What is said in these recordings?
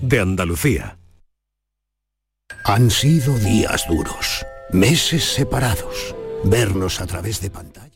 de Andalucía. Han sido días duros, meses separados, vernos a través de pantalla.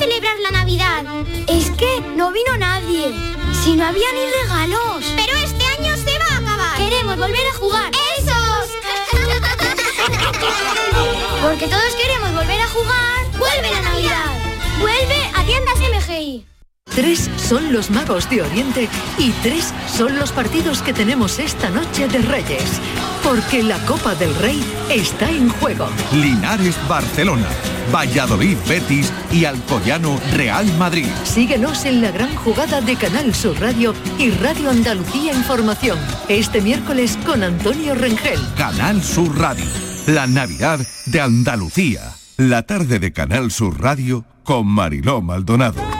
celebrar la Navidad. Es que no vino nadie. Si no había ni regalos. Pero este año se va a acabar. Queremos volver a jugar. ¡Esos! Porque todos queremos volver a jugar. ¡Vuelve la Navidad! ¡Vuelve a tiendas MGI! Tres son los magos de Oriente y tres son los partidos que tenemos esta noche de Reyes. Porque la Copa del Rey está en juego. Linares Barcelona, Valladolid Betis y Alcoyano Real Madrid. Síguenos en la gran jugada de Canal Sur Radio y Radio Andalucía Información. Este miércoles con Antonio Rengel. Canal Sur Radio, la Navidad de Andalucía. La tarde de Canal Sur Radio con Mariló Maldonado.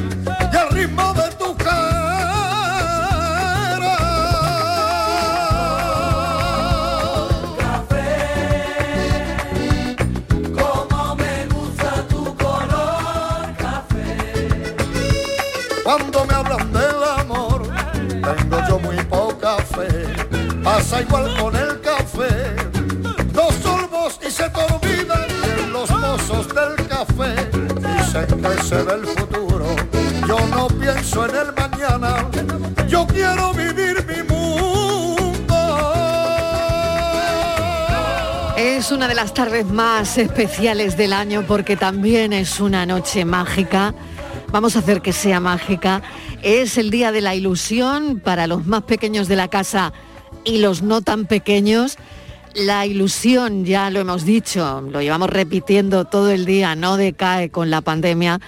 Pasa igual con el café. Dos sorbos y se te olvidan de los mozos del café. Dicen que se ve el futuro. Yo no pienso en el mañana. Yo quiero vivir mi mundo. Es una de las tardes más especiales del año porque también es una noche mágica. Vamos a hacer que sea mágica. Es el día de la ilusión para los más pequeños de la casa y los no tan pequeños. La ilusión, ya lo hemos dicho, lo llevamos repitiendo todo el día, no decae con la pandemia.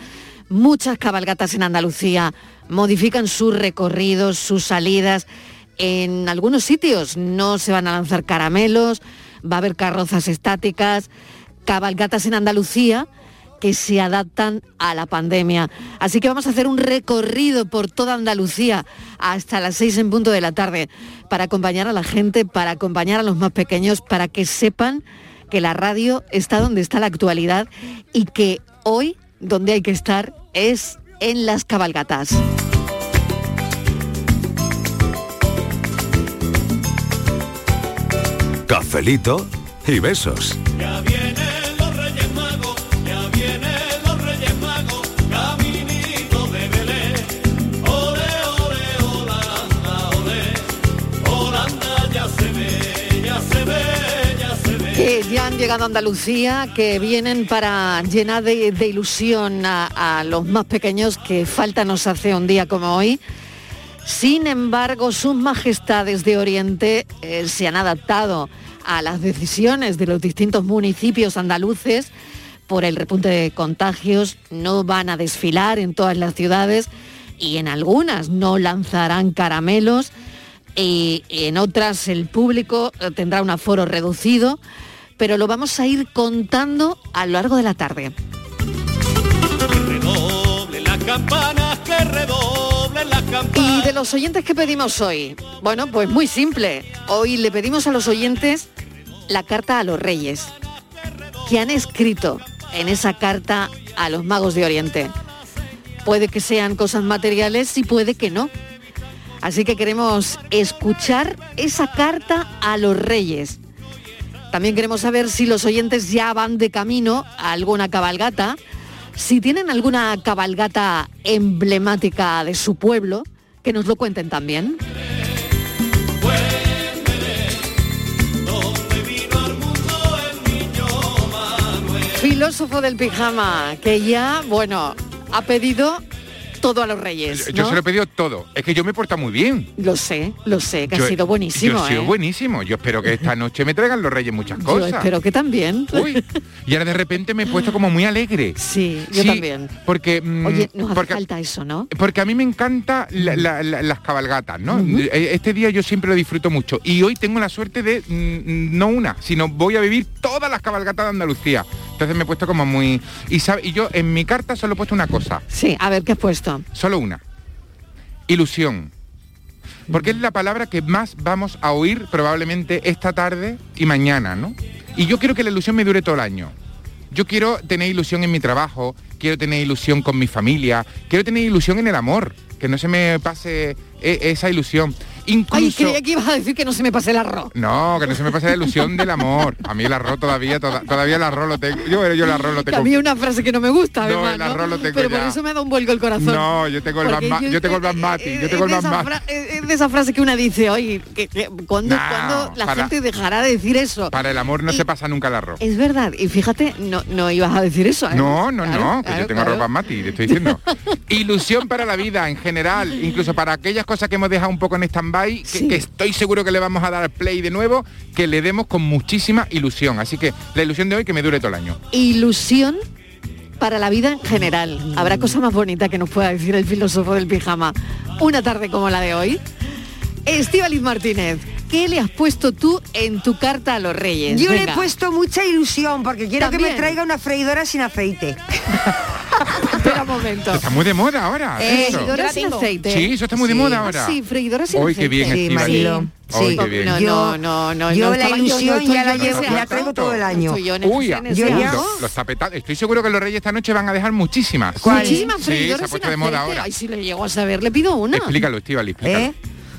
Muchas cabalgatas en Andalucía modifican sus recorridos, sus salidas. En algunos sitios no se van a lanzar caramelos, va a haber carrozas estáticas, cabalgatas en Andalucía que se adaptan a la pandemia. Así que vamos a hacer un recorrido por toda Andalucía hasta las seis en punto de la tarde para acompañar a la gente, para acompañar a los más pequeños, para que sepan que la radio está donde está la actualidad y que hoy donde hay que estar es en las cabalgatas. Cafelito y besos. Ya han llegado a Andalucía, que vienen para llenar de, ilusión a, a los más pequeños que falta nos hace un día como hoy. Sin embargo, sus majestades de Oriente eh, se han adaptado a las decisiones de los distintos municipios andaluces por el repunte de contagios. No van a desfilar en todas las ciudades y en algunas no lanzarán caramelos y en otras el público eh, tendrá un aforo reducido, pero lo vamos a ir contando a lo largo de la tarde. Redoble las campanas, que redoble las campanas. Y de los oyentes que pedimos hoy, bueno, pues muy simple. Hoy le pedimos a los oyentes la carta a los reyes, que han escrito en esa carta a los magos de Oriente. Puede que sean cosas materiales y puede que no. Así que queremos escuchar esa carta a los reyes. También queremos saber si los oyentes ya van de camino a alguna cabalgata, si tienen alguna cabalgata emblemática de su pueblo, que nos lo cuenten también. Filósofo del pijama, que ya, bueno, ha pedido todo a los reyes. Yo se lo he pedido todo. Es que yo me he portado muy bien. Lo sé, lo sé, que Yo- ha sido buenísimo. Yo he sido ¿eh? buenísimo. Yo espero que esta noche me traigan los reyes muchas Yo cosas. espero que también. Uy, y ahora de repente me he puesto como muy alegre. Sí, yo también. Porque, mm, Oye, nos hace porque, falta eso, ¿no? porque a mí me encanta la- la- la- las cabalgatas, ¿no? Eh, Este día yo siempre lo disfruto mucho. Y hoy tengo la suerte de, mm, no una, sino voy a vivir todas las cabalgatas de Andalucía. Entonces me he puesto como muy... Y, sabe- y yo en mi carta solo he puesto una cosa. Sí, a ver, ¿qué has puesto? Solo una. Ilusión. Porque es la palabra que más vamos a oír probablemente esta tarde y mañana, ¿no? Y yo quiero que la ilusión me dure todo el año. Yo quiero tener ilusión en mi trabajo, quiero tener ilusión con mi familia, quiero tener ilusión en el amor, que no se me pase e- esa ilusión. Ay, Incluso... creía que ibas a decir que no se me pase el arroz. No, que no se me pase la ilusión del amor. A mí el arroz todavía, toda- todavía el arroz lo tengo. Yo, yo el arroz lo Que tengo. había una frase que no me gusta, No, además, el ¿no? arroz lo tengo Pero por ya. eso me da un vuelco el corazón. No, yo tengo el Porque basma- yo tengo el basmati, yo tengo el es de esa basmati. fra- Es de esa frase que una dice, oye, que, que- ¿cuándo, No, cuándo la para- gente dejará de decir eso? Para el amor no Y- se pasa nunca el arroz. Es verdad, y fíjate, no, no ibas a decir eso. ¿eh? No, no, Claro, no, que claro, yo tengo arroz basmati, te estoy diciendo. Ilusión para la vida en general, incluso para aquellas cosas que hemos dejado un poco en stand-by, que, Sí. que estoy seguro que le vamos a dar play de nuevo, que le demos con muchísima ilusión. Así que la ilusión de hoy que me dure todo el año. Ilusión para la vida en general. Habrá cosa más bonita que nos pueda decir el filósofo del pijama una tarde como la de hoy. Estíbaliz Martínez, ¿qué le has puesto tú en tu carta a los reyes? Yo le he puesto mucha ilusión porque quiero que me traiga una freidora sin aceite. Espera un momento. Está muy de moda ahora. Eh, eso. Freidora sin aceite. Sí, eso está muy de moda Ah, ahora. sí, freidora sin Uy, qué bien, aceite. Sí. Marilo. Sí. qué bien. No, Yo- no, no, no. yo no la ilusión ya la llevo, la traigo todo el año. Yo Uy, yo ya- acto. lo, lo está petando. Estoy seguro que los reyes esta noche van a dejar muchísimas. Muchísimas Sí, se freidoras ha puesto de moda aceite. ahora. Ay, si le llego a saber, le pido una. Explícalo, Estíbal, explícalo. ¿Eh?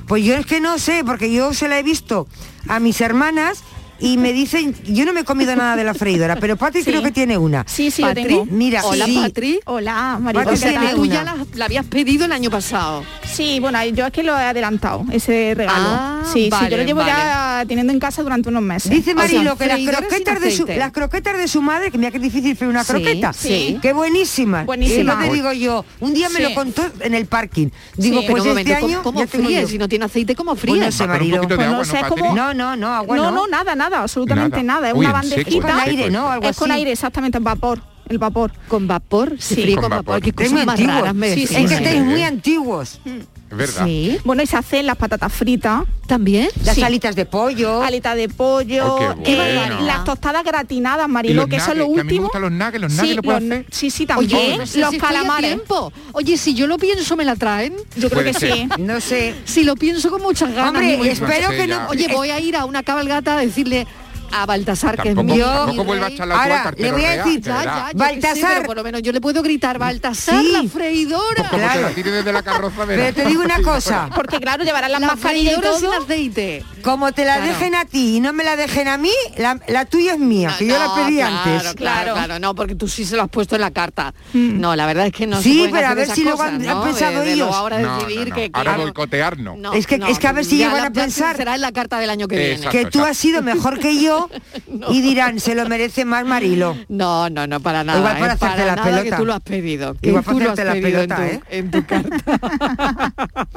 Pues yo es que no sé, porque yo se la he visto a mis hermanas y me dicen, yo no me he comido nada de la freidora, pero Patri Sí. creo que tiene una. Sí, sí, yo Patri, tengo. Mira, Hola, sí. Patri. Hola, María. Patri O tiene que tú ya la, la habías pedido el año pasado. Sí, bueno, yo es que lo he adelantado, ese regalo. Ah, sí, sí, yo lo llevo vale. ya teniendo en casa durante unos meses. Dice O sea, Marilo que las croquetas, de su, aceite. las croquetas de su madre, que mira que difícil freír una Sí, croqueta. sí. Qué buenísimas. Buenísima. Y entonces digo yo, un día me Sí. lo contó en el parking. Digo, Sí. pues Pero un este momento, año ¿cómo, fríes? Si no tiene aceite, ¿cómo no fríes? sé, Marilo. Pues no sé cómo- No, no, no, agua no, no. no, nada, nada, absolutamente Nada. nada. Es Uy, una bandejita. Es con aire, ¿no? Algo Es con así. aire, exactamente, vapor. El vapor. ¿Con vapor? Sí. Con con, vapor. vapor. Qué Es cosas muy más antiguo. raras me Sí, decís. sí, Es que sí. estáis muy antiguos. Es verdad. Sí. Bueno, y se hacen las patatas fritas, ¿También? Las Sí. alitas de pollo. alitas de pollo, Oh, qué eh, las tostadas gratinadas, los que eso es lo nuggets, que a mí me último. gustan los nuggets, los nuggets sí, lo puedo los- hacer. sí, sí, también. Oye, no sé los si calamares. tiempo. Oye, si yo lo pienso, ¿me la traen? Yo creo Puede que ser. sí. No sé. Si lo pienso con muchas ganas. Hombre, espero que ya. no. Oye, voy a ir a una cabalgata a decirle a Baltasar, que es tampoco vuelva a echar la Ahora, al le voy a decir, de Ya, ya, Baltasar. pero por lo menos yo le puedo gritar, Baltasar, Sí. la freidora. Como te Claro. la tire desde la carroza, verás. Pero te digo una cosa. Porque claro, llevarán las La mascarillas y freidora sin todo. aceite. Como te la Claro. dejen a ti y no me la dejen a mí, la, la tuya es mía, que yo la No, pedí claro, antes. Claro, Claro. claro, no, porque tú sí se lo has puesto en la carta. No, la verdad es que no se Sí, pero a ver si luego han- ¿no? han pensado De- de ellos. ahora No, decidir no, no. que, Ahora no. boicotearnos. No, Es que- no, es que a ver si la- a pensar- será en la carta del año que viene. Que tú has sido mejor que yo y dirán, se lo merece más Marilo. No, no, no, para nada. Igual por ¿eh? hacerte para la nada que pelota. tú lo has pedido. Que Igual por hacerte la pedido en tu- ¿eh? en tu carta.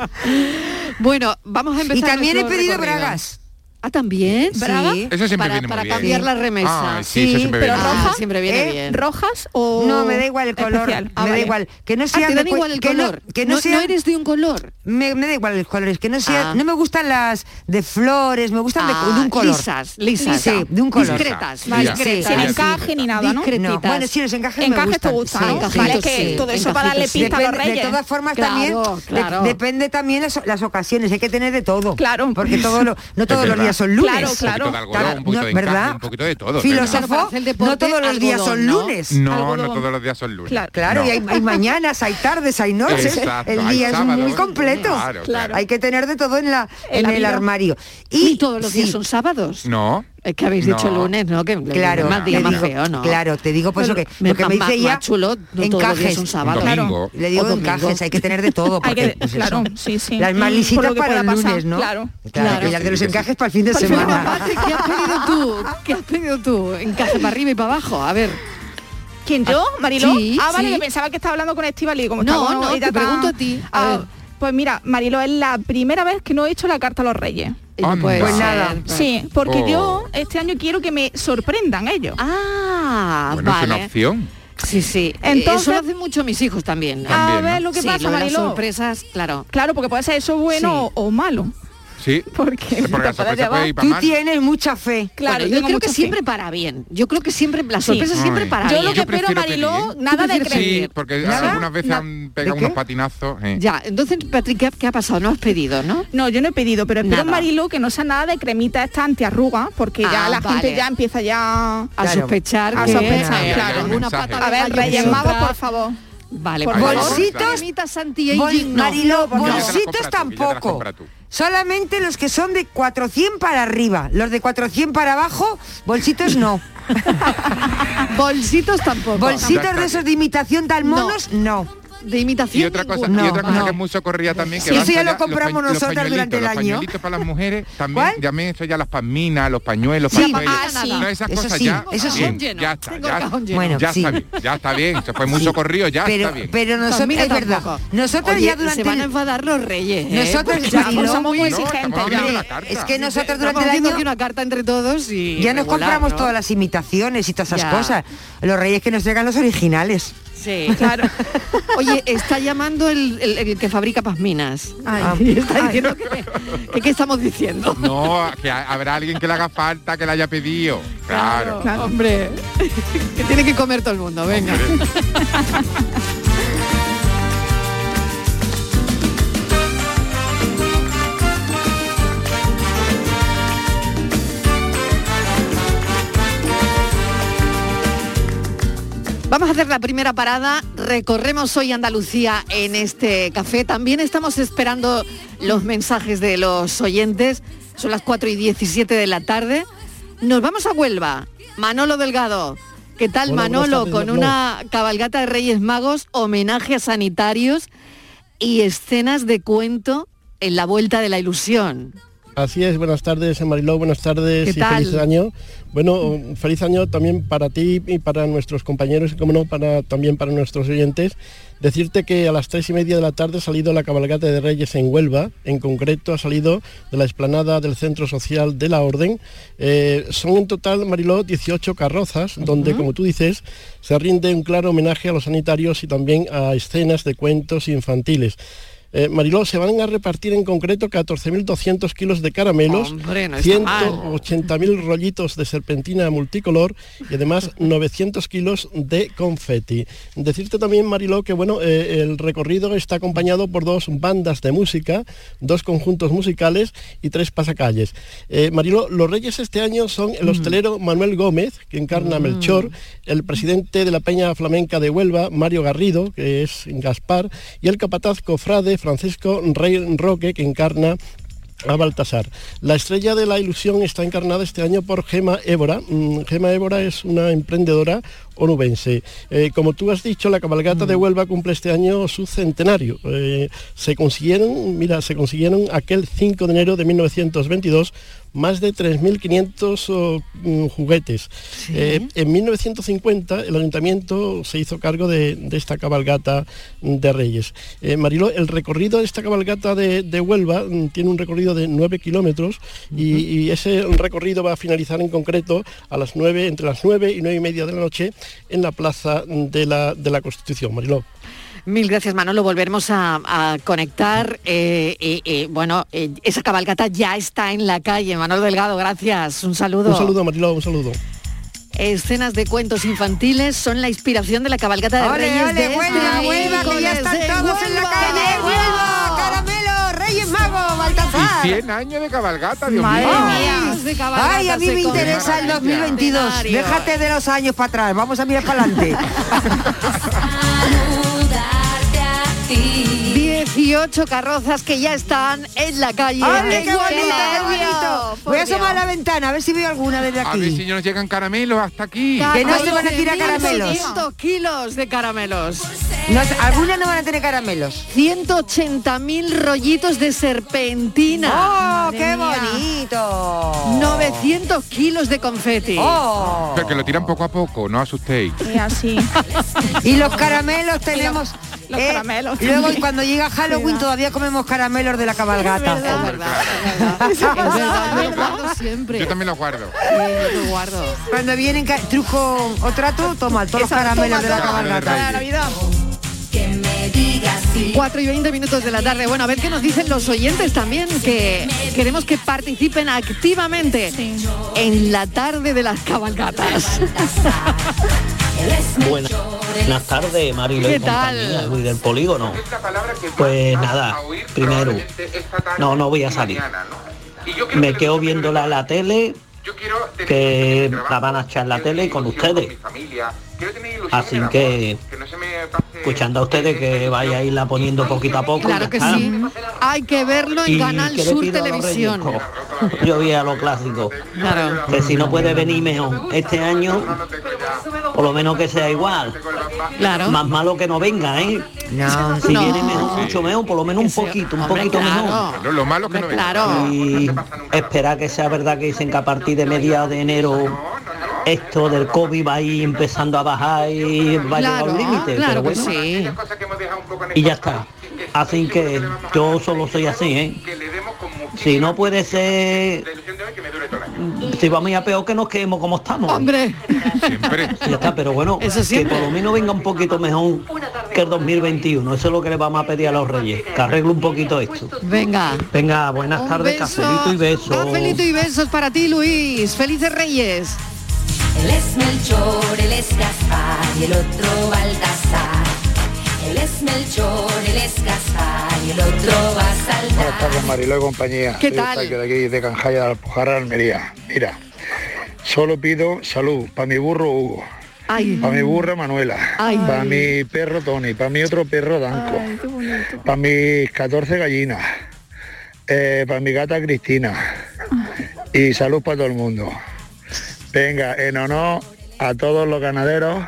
bueno, vamos a empezar. Y también he pedido recorrido. bragas. Ah, también. ¿Braga? Sí. Eso siempre para, viene muy para bien. cambiar la remesa. Ah, sí, eso siempre pero viene bien. roja, Ah, siempre viene ¿Eh? bien. ¿Rojas o No, me da igual el color. especial? Ah, me da igual. Que no Ah, sean te de dan cu- igual el que no- color. que no, no eres de un color. me, me da igual los colores, que no sea, Ah. no me gustan las de flores, me gustan de- Ah, de, un color. lisas, lisas. Sí, de un color. Discretas, Vale, Sin discretas. encaje ni nada, ¿no? Discretitas. Bueno, sí, los encajes me Encajes te sí. todo eso para darle Encajitos, sí. pista a los Depende- reyes. de todas formas también depende también las, ocasiones hay que tener de todo Claro. porque todo lo, no todos los días son lunes. Claro, claro. Un poquito de algodón, Claro, un poquito no, de encaje, ¿verdad? un poquito de todo. Filósofo, no todos los días son lunes. No, no todos los días son lunes. Claro. Claro, No. y hay, hay mañanas, hay tardes, hay noches. Exacto, el hay día es muy completo. Claro, claro. Hay que tener de todo en, la, En en la el vida. armario. Y todos los sí, días son sábados. No. Es que habéis dicho lunes, ¿no? Que Claro, más día más digo, feo, ¿no? claro, te digo pues Pero eso que, me- lo que me dice ella, chulo, no sábados. Un Claro. domingo. Le digo encajes, hay que tener de todo. Hay Porque, que, pues eso. claro, sí, sí. Las más lisitas por para el pasar, lunes, ¿no? Claro. Claro, Claro. de los encajes para el fin de Pero, semana. ¿qué has pedido tú? ¿Qué has pedido tú? Encaje para arriba y para abajo. A ver. ¿Quién yo? ¿Mariló? sí, ah, vale, sí. que pensaba que estaba hablando con Estivali. Como No, no, te pregunto a ti. A Ah, ver. Pues mira, Mariló, es la primera vez que no he hecho la carta a los reyes. Pues ser. nada. Sí, porque Oh. yo este año quiero que me sorprendan ellos. Ah, Bueno, es una opción. Sí, sí. Entonces- Eso lo hacen mucho mis hijos también. a También, ver ¿no? lo que Sí, pasa, lo de las Mariló. sorpresas, claro. Claro, porque puede ser eso bueno Sí. o, o malo. Sí. Porque, porque la te puede sorpresa llevar- puede ir para Tú mal. tienes mucha fe. Claro, Bueno, yo yo creo que fe. siempre para bien. Yo creo que siempre, la sorpresa Sí. siempre Ay. para Yo bien. lo que Yo espero, Mariló, nada de creer. Sí, porque ¿Nada? algunas veces han ¿De pegado unos patinazos. eh. Ya, entonces, Patrick, ¿qué, qué ha pasado? No has pedido, ¿no? No, yo no he pedido, pero espero Nada. Mariló que no sea nada de cremita esta antiarruga, porque ya Ah, la vale. gente ya empieza ya A Claro. sospechar A sospechar, claro. A ver, Reyes Magos, por favor. Vale, Por por favor. favor. Bolsitos, Cremita Santi Bol- Aging, no. Mariló, las tampoco. Solamente los que son de 400 para arriba. Los de 400 para abajo, bolsitos no. Bolsitos tampoco. Bolsitos de esos de imitación tal monos, no. De imitación. Y otra cosa, y otra cosa no. que es muy socorrida también, que Sí, eso ya ya lo los compramos los nosotras durante el los año. pañuelitos para las mujeres, también, ¿Cuál? también eso ya las pasminas, los pañuelos, Sí, ah, sí. No, esas Eso cosas sí, ya, eso sí. bien, ya está, ya. Bueno, ya sí. está bien, ya está bien, se fue muy socorrido, ya Pero, está bien. pero nosotros, mira, es verdad, nosotros Oye, ya durante se van a enfadar los reyes. ¿eh? Nosotros ya no, a muy exigentes ya. es que nosotros durante el año una carta entre todos y ya nos compramos todas las imitaciones y todas esas Ya. cosas. Los reyes que nos traigan los originales. Sí, claro. Oye, está llamando el, el- el que fabrica pasminas. y está diciendo que, que qué estamos diciendo. No, que ha- habrá alguien que le haga falta, que le haya pedido. Claro. Hombre, que tiene que comer todo el mundo, venga. Vamos a hacer la primera parada. Recorremos hoy Andalucía en este café. También estamos esperando los mensajes de los oyentes. Son las 4 y 17 de la tarde. Nos vamos a Huelva. Manolo Delgado. ¿Qué tal, Hola, Manolo? Con una cabalgata de Reyes Magos, homenaje a sanitarios y escenas de cuento en la vuelta de la ilusión. Así es, buenas tardes Mariló, buenas tardes ¿Qué y tal? feliz año. Bueno, feliz año también para ti y para nuestros compañeros y como no, para, también para nuestros oyentes. Decirte que a las tres y media de la tarde ha salido la cabalgata de Reyes en Huelva, en concreto ha salido de la explanada del Centro Social de la Orden. Eh, son en total, Mariló, 18 carrozas, donde, como tú dices, se rinde un claro homenaje a los sanitarios y también a escenas de cuentos infantiles. Eh, Mariló, se van a repartir en concreto 14.200 kilos de caramelos, no está mal. 180.000 rollitos de serpentina multicolor y además 900 kilos de confeti. Decirte también, Mariló, que bueno, eh, el recorrido está acompañado por dos bandas de música, dos conjuntos musicales y tres pasacalles. Eh, Mariló, los reyes este año son el hostelero Manuel Gómez, que encarna a Melchor, el presidente de la Peña Flamenca de Huelva, Mario Garrido, que es Gaspar, y el capataz cofrade Francisco Rey Roque, que encarna a Baltasar. La estrella de la ilusión está encarnada este año por Gema Évora. Mm, Gema Évora es una emprendedora onubense. Eh, como tú has dicho, la cabalgata de Huelva cumple este año su centenario. Eh, se consiguieron, mira, se consiguieron aquel 5 de enero de 1922 más de 3.500 oh, mm, juguetes. Eh, en 1950 el ayuntamiento se hizo cargo de, de esta cabalgata de Reyes. Eh, Mariló, el recorrido de esta cabalgata de, de Huelva mm, tiene un recorrido de 9 kilómetros y, y ese recorrido va a finalizar en concreto a las 9, entre las 9 y 9 y media de la noche en la plaza de la, de la Constitución. Mariló. Mil gracias, Manolo. Volveremos a, a conectar. eh, eh, eh, bueno, eh, esa cabalgata ya está en la calle. Manolo Delgado, gracias. Un saludo. Un saludo, Mariló, un saludo. Escenas de cuentos infantiles son la inspiración de la cabalgata de ¡Ole, Reyes ole, de Huelva, Huelva, que ya miércoles están de todos en la Huelva! calle! ¡Huelva! 100 años de cabalgata, Dios Madre mío. mía. De cabalgata Ay, a mí me interesa el 2022. Centenario. Déjate de los años para atrás. Vamos a mirar para adelante. 18 carrozas que ya están en la calle. ¡Ay, qué ¡Qué bonito, qué nervio! bonito! Por Voy a asomar a la ventana a ver si veo alguna desde A ver si aquí. no nos llegan caramelos hasta aquí. Que no se van a tirar caramelos. 14.500 kilos de caramelos. No, algunas no van a tener caramelos. 180.000 rollitos de serpentina. ¡Oh, Madre qué mía. bonito! 900 kilos de confeti. ¡Oh! Pero que lo tiran poco a poco, no asustéis. Y así. Y los caramelos tenemos... los eh, caramelos Luego cuando llega Halloween todavía comemos caramelos de la cabalgata. Es verdad, es yo lo guardo siempre. Yo también lo guardo. Sí, yo lo guardo. Cuando vienen truco o trato, toma todos los caramelos de la cabalgata. Para Navidad. 4 y 20 minutos de la tarde. Bueno, a ver qué nos dicen los oyentes también, que queremos que participen activamente en la tarde de las cabalgatas. Buenas, buenas tardes, Marilo ¿Qué y tal? compañía, Luis del Polígono. Pues nada, primero, no, no voy a salir. Me quedo viéndola en la tele, que la van a echar en la tele con ustedes. Así que, escuchando a ustedes que vaya a irla poniendo poquito a poco. Claro que sí. Hay que verlo en ¿Y Canal Sur pido a los Televisión. Yo voy a lo clásico. Claro. Que si no puede venir mejor este año, por lo menos que sea igual. Claro. Más malo que no venga, ¿eh? No, Si No. viene mejor, mucho mejor, por lo menos un poquito, un Hombre, poquito claro. mejor. Lo, lo malo que no venga. Claro. Y esperar que sea verdad que dicen que a partir de mediados de enero esto del COVID va a ir empezando a bajar y va a llegar a un límite. claro pero que bueno, sí. y ya está. Así que yo solo soy así, ¿eh? Si no puede ser, si vamos a peor que nos quedemos como estamos. Hombre, Siempre. Ya está, pero bueno, Eso que por lo menos venga un poquito mejor que el 2021. Eso es lo que le vamos a pedir a los reyes, que arregle un poquito esto. venga. Venga, buenas Un tardes, beso. cafelito y besos. Cafelito y besos para ti, Luis. Felices Reyes. Él es Melchor, él es Gaspar y el otro Baltasar. Es Melchor, él es Gaspar y el otro va a saltar. Buenas tardes, Mariló y compañía. ¿Qué Soy tal? Eustaquio de aquí, de Canjaya de Alpujarra, Almería. Mira, solo pido salud para mi burro Hugo, Ay, para mi burra Manuela, Ay. para mi perro Tony, para mi otro perro Danco, para mis 14 gallinas, para mi gata Cristina y salud para todo el mundo. Venga, en honor a todos los ganaderos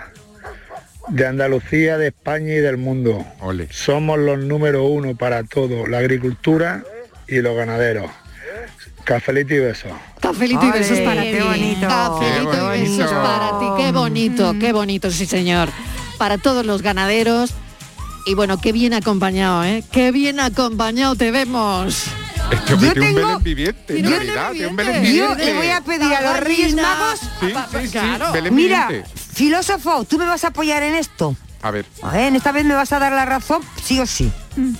de Andalucía, de España y del mundo. Ole. Somos los número uno para todo, la agricultura y los ganaderos. Cafelito y besos. cafelito y besos para qué ti. bonito. Cafelito Qué y besos bonito. para ti. Qué bonito, qué bonito, sí señor. Para todos los ganaderos. Y bueno, qué bien acompañado, ¿eh? Qué bien acompañado te vemos. Este hombre Yo tiene un tengo- Belén viviente, en realidad, un Belén Belén Yo viviente. le voy a pedir a los Reyes. Magos, Sí, sí, sí, Claro. Belén mira, viviente. Filósofo, tú me vas a apoyar en esto. A ver, A ver, esta vez me vas a dar la razón, sí o sí.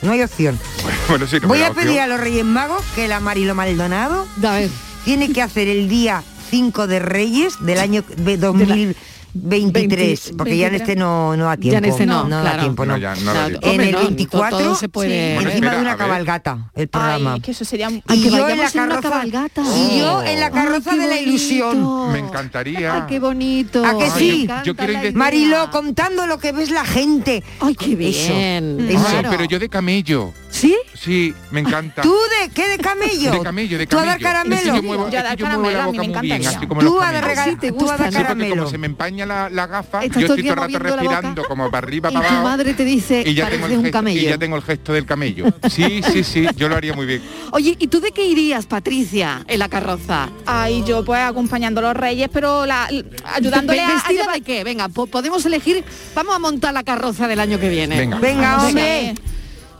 No hay opción. bueno, sí, no me Voy a opción. pedir a los Reyes Magos que la Marilo Maldonado A ver, tiene que hacer el día 5 de Reyes del año ve- 2023, 20, porque ya en este no, no da tiempo. Ya en este no, da claro. tiempo, no. No, ya, no da tiempo. En el no, 24 todo se puede- encima de una cabalgata, el programa. Ay, que eso sería Ay, y que yo en la una carroza, cabalgata. y yo en la Ay, carroza qué de la ilusión. Me encantaría. Ay, qué bonito. ¿A que sí? Yo. Marilo, contando lo que ves la gente. Ay, qué bien. eso. Ay, Claro. pero yo de camello. ¿Sí? Sí, me encanta. ¿Tú de qué? ¿De camello? De camello, de ¿Tú a camello. dar caramelo? Es que yo muevo, Yo a es dar que yo muevo la caramelo, a mí boca me muy bien, encantaría. así como Tú a dar camellos. rega- Sí, tú a dar caramelo. como se me empaña la, la gafa, yo estoy todo el rato respirando como para arriba, Y para tu abajo. madre te dice, y ya tengo pareces el un gesto, camello. y ya tengo el gesto del camello. Sí, sí, sí, yo lo haría muy bien. Oye, ¿y tú de qué irías, Patricia, en la carroza? Ay, yo pues acompañando a los reyes, pero la, ayudándole a, ¿Vestida de qué? Venga, po- podemos elegir. Vamos a montar la carroza del año que viene. Venga. Hombre.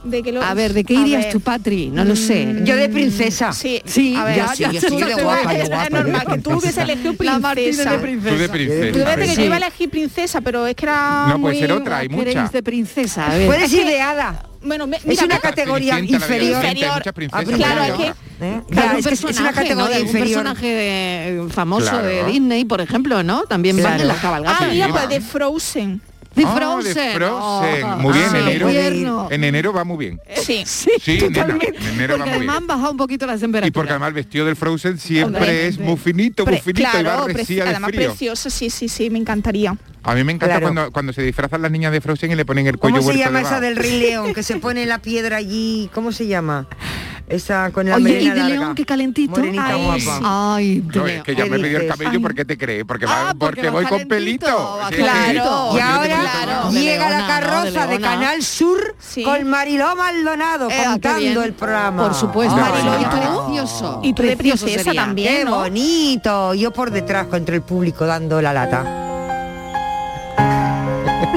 De que lo- A ver, ¿de qué irías ver. tú, Patri? No lo sé. Yo de princesa. Sí, Sí, a ver, ya, sí, ya, yo sí, de guapa, de es, guapa, es normal de que tú hubiese elegido princesa. de Tú princesa. de Tú princesa. desde que Sí. yo iba a elegir princesa, pero es que era No, puede muy- ser otra, hay ¿Queréis muchas. de princesa? A ver. Puedes ir de hada. Bueno, me- Es mira, una me- categoría de inferior. Inferior. Ah, claro, es que-. ¿eh? Claro, es, que es- es una categoría De un inferior. personaje de- famoso Claro. de Disney, por ejemplo, ¿no? También van Claro. en la cabalgata. Ah, mira, Sí, pues va. de Frozen. De Ah, Frozen. de Frozen. Oh, muy bien, ah, en enero. invierno. En enero va muy bien. Sí, sí, Sí, nena, totalmente. en enero Porque va muy además bien. han bajado un poquito las Y temperaturas. porque además el vestido del Frozen siempre es muy finito, muy Pre- finito y va claro, resía preci- de además frío. precioso, sí, sí, sí, me encantaría. A mí me encanta Claro. cuando, cuando se disfrazan las niñas de Frozen y le ponen el cuello ¿Cómo se llama esa del Rey León que se pone la piedra allí? ¿Cómo se llama? Esa con la Oye, y de larga. León, qué calentito. Morenita Ay, guapa. sí. Ay, No, es que ya ¿Qué me pidió el cabello, ¿por qué te crees? Porque, va- Ah, porque porque va voy con pelito. va Sí, sí. Claro. Y ahora claro. llega la carroza ¿no? de. Canal Sur Sí. con Mariló Maldonado Eh, contando el programa. Por supuesto, Ay, Mariló, y precioso. Y de Precioso princesa también. Qué bonito. Yo por detrás contra el público dando la lata.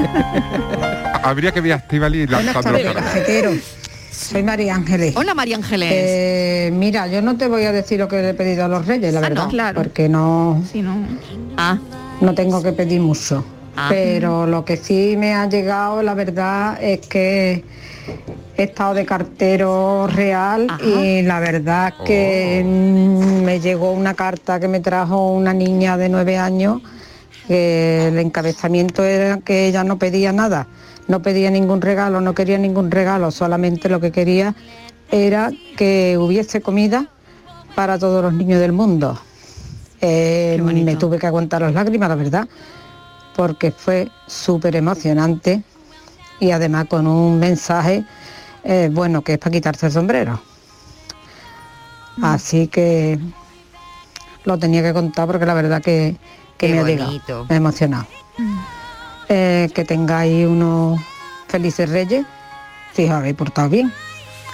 Habría que ver a Estivali lanzando. Soy María Ángeles. Hola, María Ángeles. Eh, mira, yo no te voy a decir lo que le he pedido a los reyes, la Ah, verdad, no, claro. porque no, Sí, no. Ah, no tengo que pedir mucho. Ah. Pero lo que sí me ha llegado, la verdad, es que he estado de cartero real Ajá. y la verdad Oh. que mm, me llegó una carta que me trajo una niña de nueve años, el encabezamiento era que ella no pedía nada, no pedía ningún regalo, no quería ningún regalo, solamente lo que quería era que hubiese comida para todos los niños del mundo. Eh, me tuve que aguantar las lágrimas, la verdad, porque fue súper emocionante y además con un mensaje, eh, bueno, que es para quitarse el sombrero. Mm. Así que lo tenía que contar porque la verdad que, que Qué me ha llegado, bonito. me ha emocionado. Eh, que tengáis unos felices reyes, si os habéis portado bien,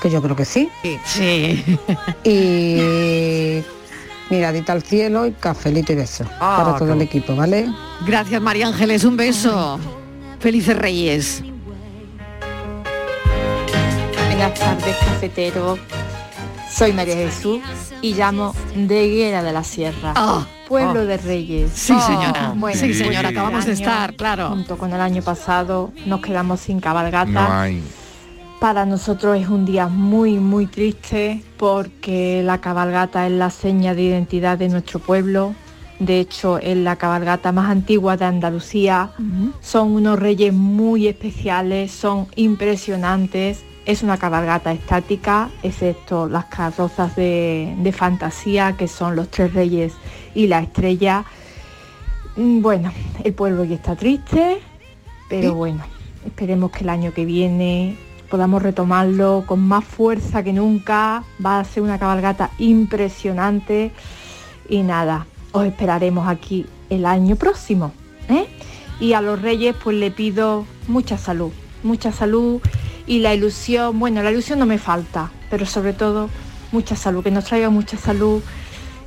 que yo creo que sí. sí. Y miradita al cielo y cafelito y besos Ah, para todo qué el equipo, ¿vale? Gracias, María Ángeles. Un beso. Felices Reyes. Buenas tardes, cafetero. Soy María Jesús y llamo de Higuera de la Sierra, Ah, pueblo ah. de Reyes. Sí, señora. Bueno, sí, señora. Acabamos de estar, claro. Junto con el año pasado nos quedamos sin cabalgata. No hay. Para nosotros es un día muy, muy triste porque la cabalgata es la seña de identidad de nuestro pueblo. De hecho, es la cabalgata más antigua de Andalucía. Son unos reyes muy especiales, son impresionantes. Es una cabalgata estática, excepto las carrozas de, de fantasía, que son los tres reyes y la estrella. Mm, Bueno, el pueblo ya está triste, pero bueno, esperemos que el año que viene podamos retomarlo con más fuerza que nunca. Va a ser una cabalgata impresionante y nada, os esperaremos aquí el año próximo. ¿eh? Y a los reyes pues le pido mucha salud, mucha salud y la ilusión, bueno, la ilusión no me falta, pero sobre todo mucha salud, que nos traiga mucha salud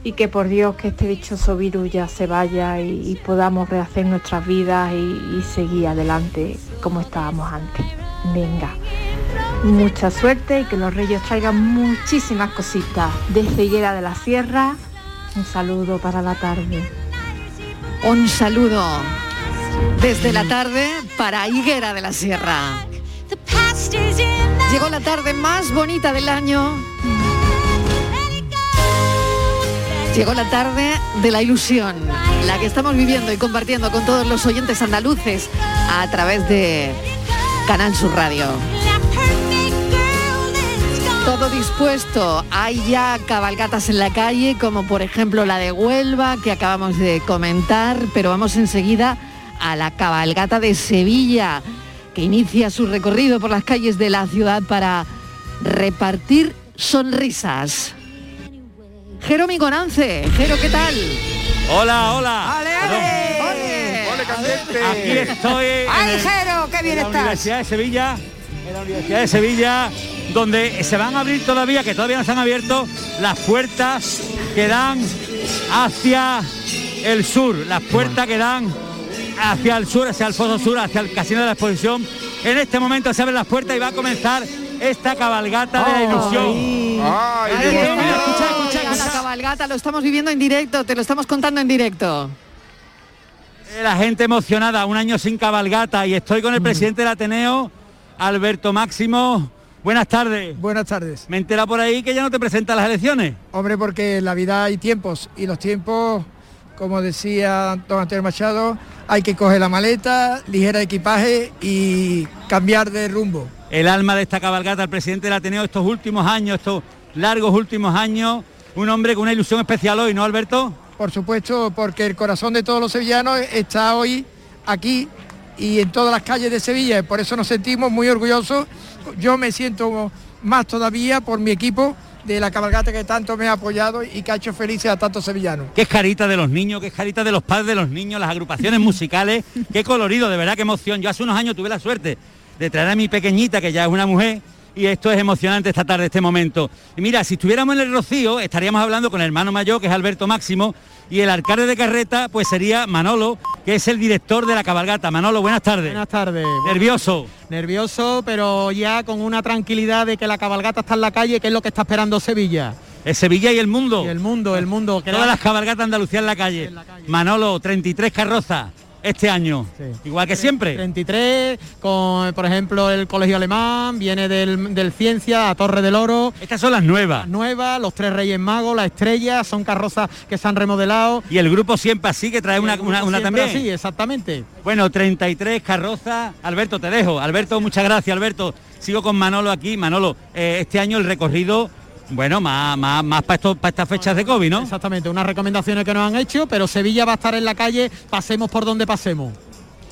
y que por Dios que este dichoso virus ya se vaya y, podamos rehacer nuestras vidas y, y seguir adelante como estábamos antes. Venga, mucha suerte y que los reyes traigan muchísimas cositas desde Higuera de la Sierra. Un saludo para la tarde. Un saludo desde la tarde para Higuera de la Sierra. Llegó la tarde más bonita del año. Llegó la tarde de la ilusión, la que estamos viviendo y compartiendo con todos los oyentes andaluces a través de Canal Sur Radio. Todo dispuesto, hay ya cabalgatas en la calle, como por ejemplo la de Huelva, que acabamos de comentar, pero vamos enseguida a la cabalgata de Sevilla, que inicia su recorrido por las calles de la ciudad para repartir sonrisas. Jero Migonance, Jero, ¿qué tal? Hola, hola. ¡Ale, ale! Aquí estoy en, ¡Ay, el- Jero, qué bien en la estás! Universidad de Sevilla, en la Universidad de Sevilla, donde se van a abrir todavía, que todavía no se han abierto, las puertas que dan hacia el sur, las puertas que dan hacia el sur, hacia el foso sur, hacia el casino de la exposición. En este momento se abren las puertas y va a comenzar esta cabalgata de la ilusión. Ay, escucha, escucha, escucha. La cabalgata lo estamos viviendo en directo, te lo estamos contando en directo. Eh, La gente emocionada, un año sin cabalgata y estoy con el presidente del Ateneo, Alberto Máximo. Buenas tardes. Buenas tardes. Me entera por ahí que ya no te presenta a las elecciones. Hombre, porque en la vida hay tiempos y los tiempos como decía don Antonio Machado, hay que coger la maleta, ligera de equipaje y cambiar de rumbo. El alma de esta cabalgata, el presidente del Ateneo estos últimos años, estos largos últimos años, un hombre con una ilusión especial hoy, ¿no, Alberto? Por supuesto, porque el corazón de todos los sevillanos está hoy aquí y en todas las calles de Sevilla, por eso nos sentimos muy orgullosos. Yo me siento más todavía por mi equipo de la cabalgata que tanto me ha apoyado y que ha hecho felices a tantos sevillanos. Qué carita de los niños, qué carita de los padres de los niños, las agrupaciones musicales, qué colorido, de verdad, qué emoción. Yo hace unos años tuve la suerte de traer a mi pequeñita, que ya es una mujer, y esto es emocionante esta tarde, este momento. Y mira, si estuviéramos en el Rocío, estaríamos hablando con el hermano mayor, que es Alberto Máximo, y el alcalde de Carreta, pues sería Manolo, que es el director de la cabalgata. Manolo, buenas tardes. Buenas tardes. Nervioso. Nervioso, pero ya con una tranquilidad de que la cabalgata está en la calle, que es lo que está esperando Sevilla. Es Sevilla y el mundo. Y el mundo, el mundo. Todas las cabalgatas Andalucía en la calle. Manolo, 33 carrozas este año. Igual que siempre. 33, con por ejemplo el Colegio Alemán, viene del, del Ciencia a Torre del Oro. Estas son las nuevas. Las nuevas, los tres Reyes Magos, la Estrella, son carrozas que se han remodelado. Y el grupo siempre así, que trae una, una, una también. Sí, exactamente. Bueno, 33 carrozas. Alberto, te dejo. Alberto, muchas gracias, Alberto. Sigo con Manolo aquí. Manolo, eh, este año el recorrido bueno, más, más, más para, esto, para estas fechas de COVID, ¿no? Exactamente, unas recomendaciones que nos han hecho, pero Sevilla va a estar en la calle, pasemos por donde pasemos.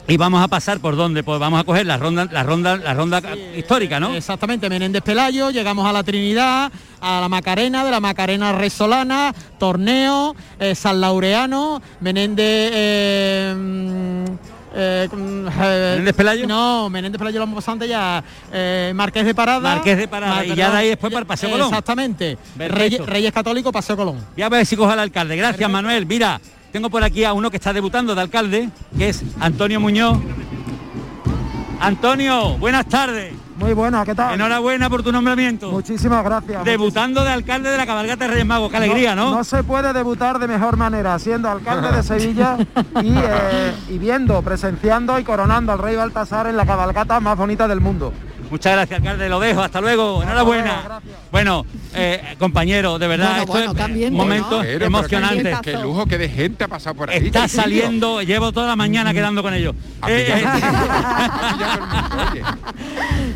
Y vamos a pasar por dónde, pues vamos a coger la ronda, la ronda, la ronda histórica, ¿no? Exactamente, Menéndez Pelayo, llegamos a la Trinidad, a la Macarena, de la Macarena Resolana, Torneo, eh, San Laureano, Menéndez. eh, eh, eh, ¿Menéndez Pelayo? No, Menéndez Pelayo lo hemos pasado antes ya. eh, Marqués de Parada. Marqués de Parada, y ya de ahí después para el Paseo Colón. Exactamente. Reyes, Reyes Católicos, Paseo Colón. Ya a ver si cojo al alcalde. Gracias, Manuel. Mira, tengo por aquí a uno que está debutando de alcalde, que es Antonio Muñoz. Antonio, buenas tardes. Muy buena, ¿qué tal? Enhorabuena por tu nombramiento. Muchísimas gracias. Debutando de alcalde de la cabalgata de Reyes Magos. Qué alegría, ¿no? No se puede debutar de mejor manera siendo alcalde de Sevilla y, eh, y viendo, presenciando y coronando al rey Baltasar en la cabalgata más bonita del mundo. Muchas gracias, alcalde. Lo dejo. Hasta luego. Enhorabuena. Bueno, eh, compañero, de verdad, Bueno, esto bueno, es un momento ¿no? Pero, pero emocionante. Qué, qué lujo, qué de gente ha pasado por ahí. Está saliendo, llevo toda la mañana quedando con ellos. Eh,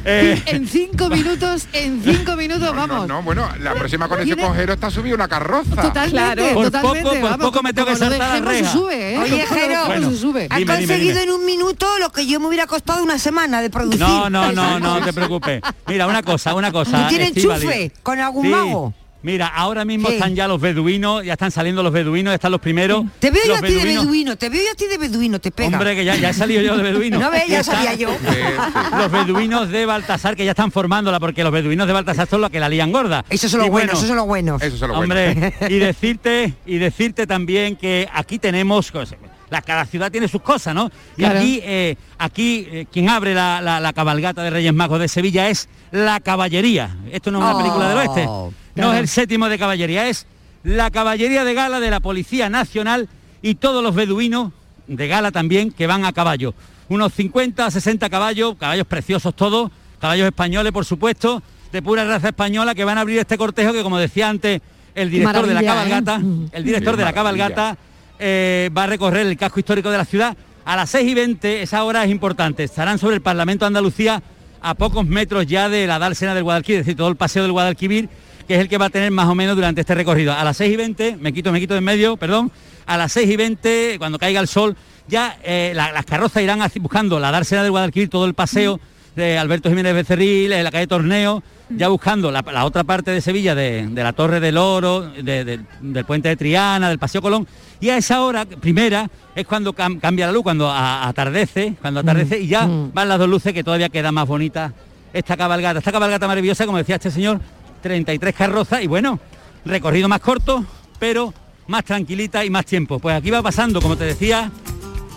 eh, En cinco minutos, en cinco minutos, vamos. No, bueno, la próxima con Jero está subida una carroza. Totalmente, Por totalmente. poco, por vamos, poco me tengo que saltar la reja. se sube, ¿eh? Oye, Jero, Bueno. se sube. Dime, dime, conseguido dime. en un minuto lo que yo me hubiera costado una semana de producir. no, no, no, no te preocupes. Mira, una cosa, una cosa. ¿No tiene Estíbaliz. enchufe con algún Sí. mago? Mira, ahora mismo están ya los beduinos, ya están saliendo los beduinos, ya están los primeros. Te veo yo a ti de beduino, te veo yo a ti de beduino, te pega. Hombre, que ya, ya he salido yo de beduino. No ve, Y ya sabía yo. Los beduinos de Baltasar que ya están formándola, porque los beduinos de Baltasar son los que la lían gorda. Eso son los buenos, eso son los buenos. Eso son los Hombre, buenos. y decirte, y decirte también que aquí tenemos cosas. La, cada ciudad tiene sus cosas, ¿no? Y Claro. aquí, eh, aquí eh, quien abre la, la- la cabalgata de Reyes Magos de Sevilla es la caballería. Esto no es una Oh, película del oeste. No claro. es el séptimo de caballería, es la caballería de gala de la Policía Nacional y todos los beduinos de gala también que van a caballo. Unos 50, 60 caballos, caballos preciosos todos, caballos españoles, por supuesto, de pura raza española que van a abrir este cortejo que, como decía antes el director de la ¿eh? cabalgata, el director Qué de la cabalgata eh, va a recorrer el casco histórico de la ciudad. A las 6 y 20, esa hora es importante, estarán sobre el Parlamento de Andalucía a pocos metros ya de la dársena del Guadalquivir, es decir, todo el paseo del Guadalquivir, que es el que va a tener más o menos durante este recorrido. A las 6 y 20, me quito, me quito de en medio, perdón, a las 6 y 20, cuando caiga el sol, ya eh, la- las carrozas irán buscando la dársena del Guadalquivir, todo el paseo de Alberto Jiménez Becerril, eh, la calle Torneo, ya buscando la, la otra parte de Sevilla, de, de la Torre del Oro, de- de- del puente de Triana, del Paseo Colón, y a esa hora primera es cuando cam- cambia la luz, cuando a- atardece, cuando atardece, y ya van las dos luces que todavía queda más bonita esta cabalgata, esta cabalgata maravillosa, como decía este señor, 33 carrozas, y bueno, recorrido más corto, pero más tranquilita y más tiempo. Pues aquí va pasando, como te decía,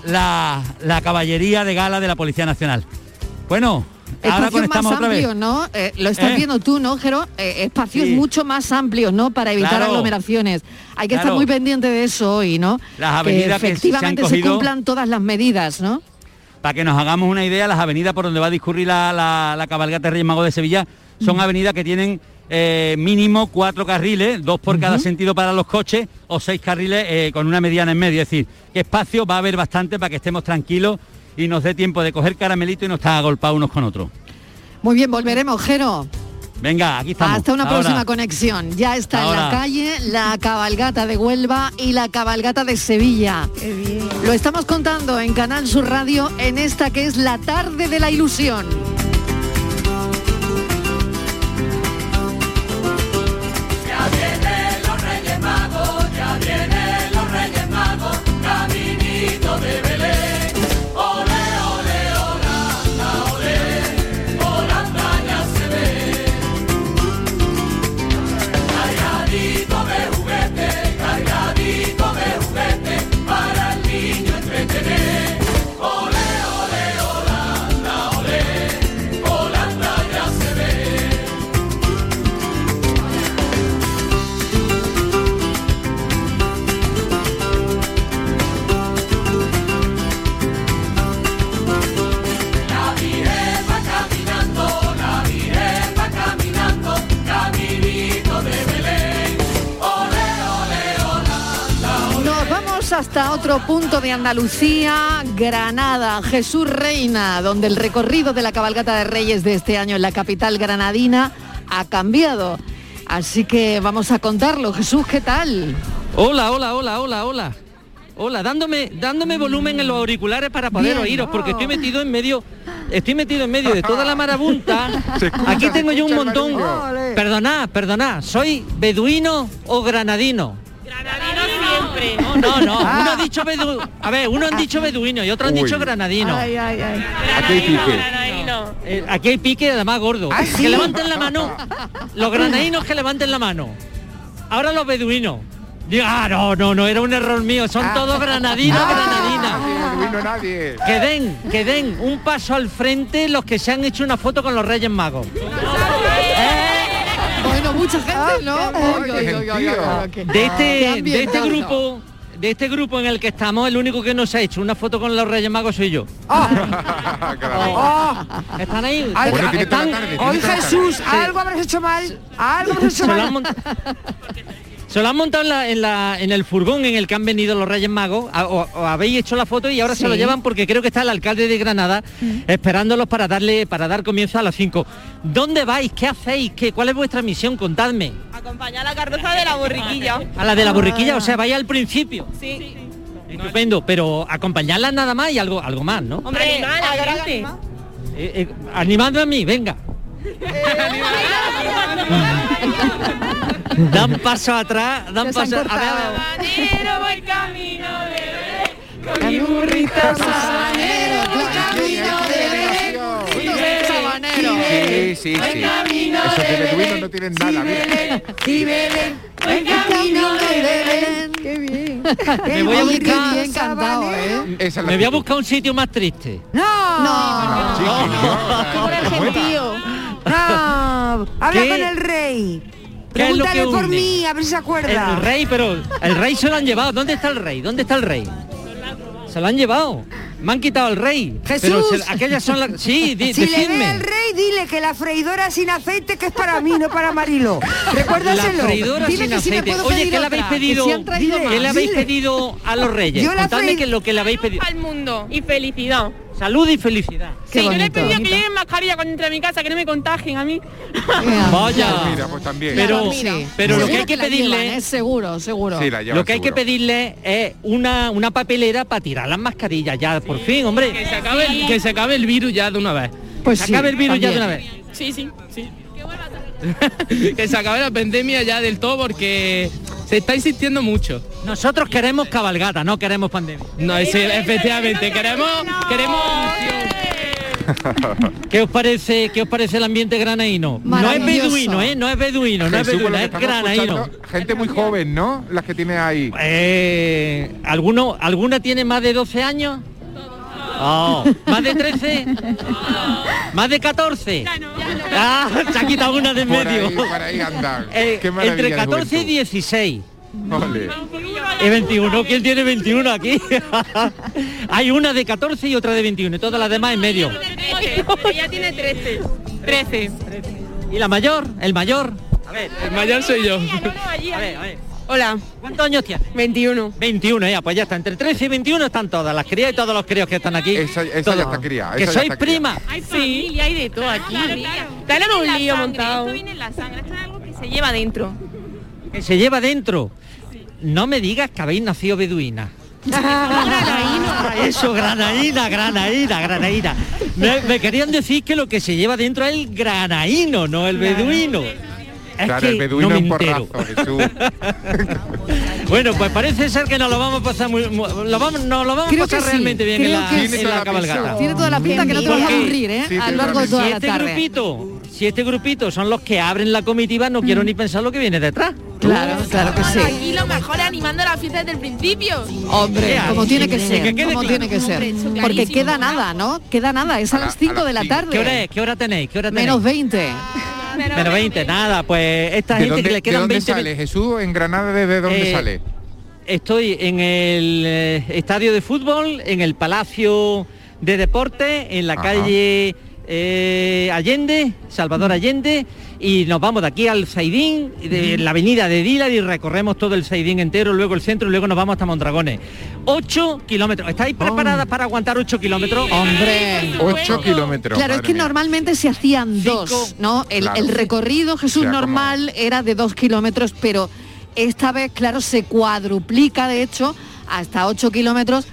la, la caballería de gala de la Policía Nacional. Bueno, ahora Espacios más conectamos otra vez. amplios, ¿no? Eh, lo estás ¿Eh? viendo tú, ¿no, Jero? Eh, espacios Sí. mucho más amplios, ¿no? Para evitar Claro. aglomeraciones. Hay que estar muy pendiente de eso hoy, ¿no? Las que avenidas que se han efectivamente se, cogido- cumplan todas las medidas, ¿no? Para que nos hagamos una idea, las avenidas por donde va a discurrir la, la- la cabalgata de Reyes Magos de Sevilla son avenidas que tienen eh, mínimo cuatro carriles, dos por cada sentido para los coches o seis carriles eh, con una mediana en medio. Es decir, que espacio va a haber bastante para que estemos tranquilos y nos dé tiempo de coger caramelito y no estar agolpados unos con otros. Muy bien, volveremos, Jero. Venga, aquí estamos. Hasta una Ahora. próxima conexión. Ya está en la calle la cabalgata de Huelva y la cabalgata de Sevilla. Lo estamos contando en Canal Sur Radio en esta que es la tarde de la ilusión. Hasta otro punto de Andalucía, Granada, Jesús Reina, donde el recorrido de la cabalgata de Reyes de este año en la capital granadina ha cambiado. Así que vamos a contarlo. Jesús, ¿qué tal? Hola, hola, hola, hola, hola. Hola, dándome, dándome volumen en los auriculares para poder Bien. oíros, porque estoy metido en medio, estoy metido en medio de toda la marabunta. Escucha, Aquí tengo yo un montón. Perdonad, perdonad, ¿soy beduino o granadino? No, no, no. Uno ha dicho bedu... A ver, uno han dicho beduino y otro han Uy. dicho granadino. Aquí hay pique. Eh, aquí hay pique además gordo. ¿Ah, sí? Que levanten la mano. Los granadinos que levanten la mano. Ahora los beduinos. Ah, no, no, no, era un error mío. Son Ah. todos granadinos, granadinas. No vino nadie. Que den, que den un paso al frente los que se han hecho una foto con los Reyes Magos. Bueno, mucha gente, ¿no? Oy, oy, De Ah, este, de este grupo, de este grupo en el que estamos, el único que nos ha hecho una foto con los Reyes Magos soy yo. Oh, ¿Están ahí? Ay, Bueno, ¿Están? tarde, hoy Jesús, algo habrás hecho mal, algo habrás hecho mal. Se lo han montado en, la- en la- en el furgón en el que han venido los Reyes Magos, a- o, o habéis hecho la foto y ahora se lo Sí. llevan porque creo que está el alcalde de Granada esperándolos para darle para dar comienzo a las 5. ¿Dónde vais? ¿Qué hacéis? ¿Qué, ¿Cuál es vuestra misión? Contadme. Acompañar la carroza de la borriquilla. A la de la borriquilla, o sea, vais al principio. Sí. Estupendo, pero acompañarlas nada más y algo, algo más, ¿no? Hombre, a la gente. Eh, eh, animadme a mí, venga. Dan paso atrás, dan paso. A ver, a ver. Habanero, voy camino de Con mi burrito sabanero, camino de Belén. Sí, Sabanero. sí, sí. Esos no tienen nada. mira. Y Belén, Buen camino de Belén. Qué bien. Me voy a buscar- bien cantado, ¿eh? Me voy a buscar un sitio más triste. No, No. Sí, el gentío. No, habla ¿Qué? con el rey. ¿Qué es lo Pregúntale por une? mí, a ver si se acuerda. El rey, pero el rey se lo han llevado. ¿Dónde está el rey? ¿Dónde está el rey? Se lo han llevado. Me han quitado el rey. Pero Jesús. se- aquellas son las. Sí, di- si le ve decidme. al rey, dile que la freidora sin aceite que es para mí, no para Marilo. La Recuérdaselo. freidora Dile sin que sí me aceite. puedo Oye, pedir ¿qué le habéis que pedido? si ¿Qué le habéis Dile. pedido a los reyes? Yo la Contadme que lo que le habéis pedido. Al mundo. Y felicidad. Salud y felicidad. Qué sí, yo le he pedido que lleven mascarilla cuando entre a mi casa, que no me contagien a mí. Vaya. Mira, pues también. Pero, Sí. pero lo que hay que pedirle llevan, ¿eh? Seguro, seguro. Sí, la llevan Lo que hay que pedirle es una, una papelera para tirar las mascarillas ya, por fin, hombre. Que se acabe el, que se acabe el virus ya de una vez. Pues Se sí, acabe el virus ya de una vez. Sí, sí, sí. que se acabe la pandemia ya del todo porque se está insistiendo mucho. Nosotros queremos cabalgata, no queremos pandemia. No, sí, efectivamente, queremos, queremos ¿Qué os parece, qué os parece el ambiente granaíno? No es beduino, ¿eh? No es beduino, no es beduino, es granaíno. Gente muy joven, ¿no? Las que tiene ahí. Eh, ¿alguno, ¿Alguna tiene más de 12 años? Oh, ¿Más de 13? ¿Más de 14? Ah, se ha quitado una de en Por medio. ahí, por ahí andan. Eh, Qué entre de 14 y juventud. 16. Ole. Y 21, ¿quién tiene 21 aquí? Hay una de 14 y otra de 21, y todas las demás en medio. Ella tiene 13. 13. ¿Y la mayor? ¿El mayor? El mayor soy yo. A ver, a ver. Hola. ¿Cuántos años tienes? 21. 21, ya, pues ya está. Entre 13 y 21 están todas las crías y todos los críos que están aquí. Esa, esa ya está criada. Que sois prima. Hay familia, hay de todo aquí. Tenemos un lío montado. Esto viene en la sangre, esto es algo que se lleva dentro. Que se lleva dentro. No me digas que habéis nacido beduina. Ah, Eso, granaína, granaína, granaína. Me, me querían decir que lo que se lleva dentro es el granaíno, no el beduino. Es Claro, que el beduino no me porrazo, Jesús. Bueno, pues parece ser que nos lo vamos a pasar muy, lo vamos, nos lo vamos Creo a pasar sí, realmente bien en la, que en la cabalgata. Tiene toda la pinta que no te vas a aburrir, ¿eh? Sí, a lo largo de toda si la este tarde. grupito, si este grupito son los que abren la comitiva, no quiero ni pensar lo que viene detrás. Claro, claro que sí. Aquí lo mejor es animando la fiesta desde el principio. Hombre, como tiene que ser, como tiene que ser. Porque queda nada, ¿no? Queda nada, es a las 5 de la tarde. ¿Qué hora es? ¿Qué hora tenéis? ¿Qué hora tenéis? Menos 20. Menos 20, nada, pues esta ¿De gente dónde, que le de quedan dónde 20 sale Jesús? ¿En Granada desde dónde Eh, sale? Estoy en el eh, estadio de fútbol, en el Palacio de Deportes, en la Ajá. calle eh, Allende, Salvador Allende, y nos vamos de aquí al Saidín, de la avenida de Dilar y recorremos todo el Saidín entero, luego el centro y luego nos vamos hasta Mondragones. 8 kilómetros. ¿Estáis preparadas para aguantar 8 kilómetros? Hombre. 8 kilómetros. Claro, es que mía. normalmente se hacían dos, ¿no? El, Claro. el recorrido Jesús O sea, como- normal era de dos kilómetros, pero esta vez, claro, se cuadruplica, de hecho, hasta 8 kilómetros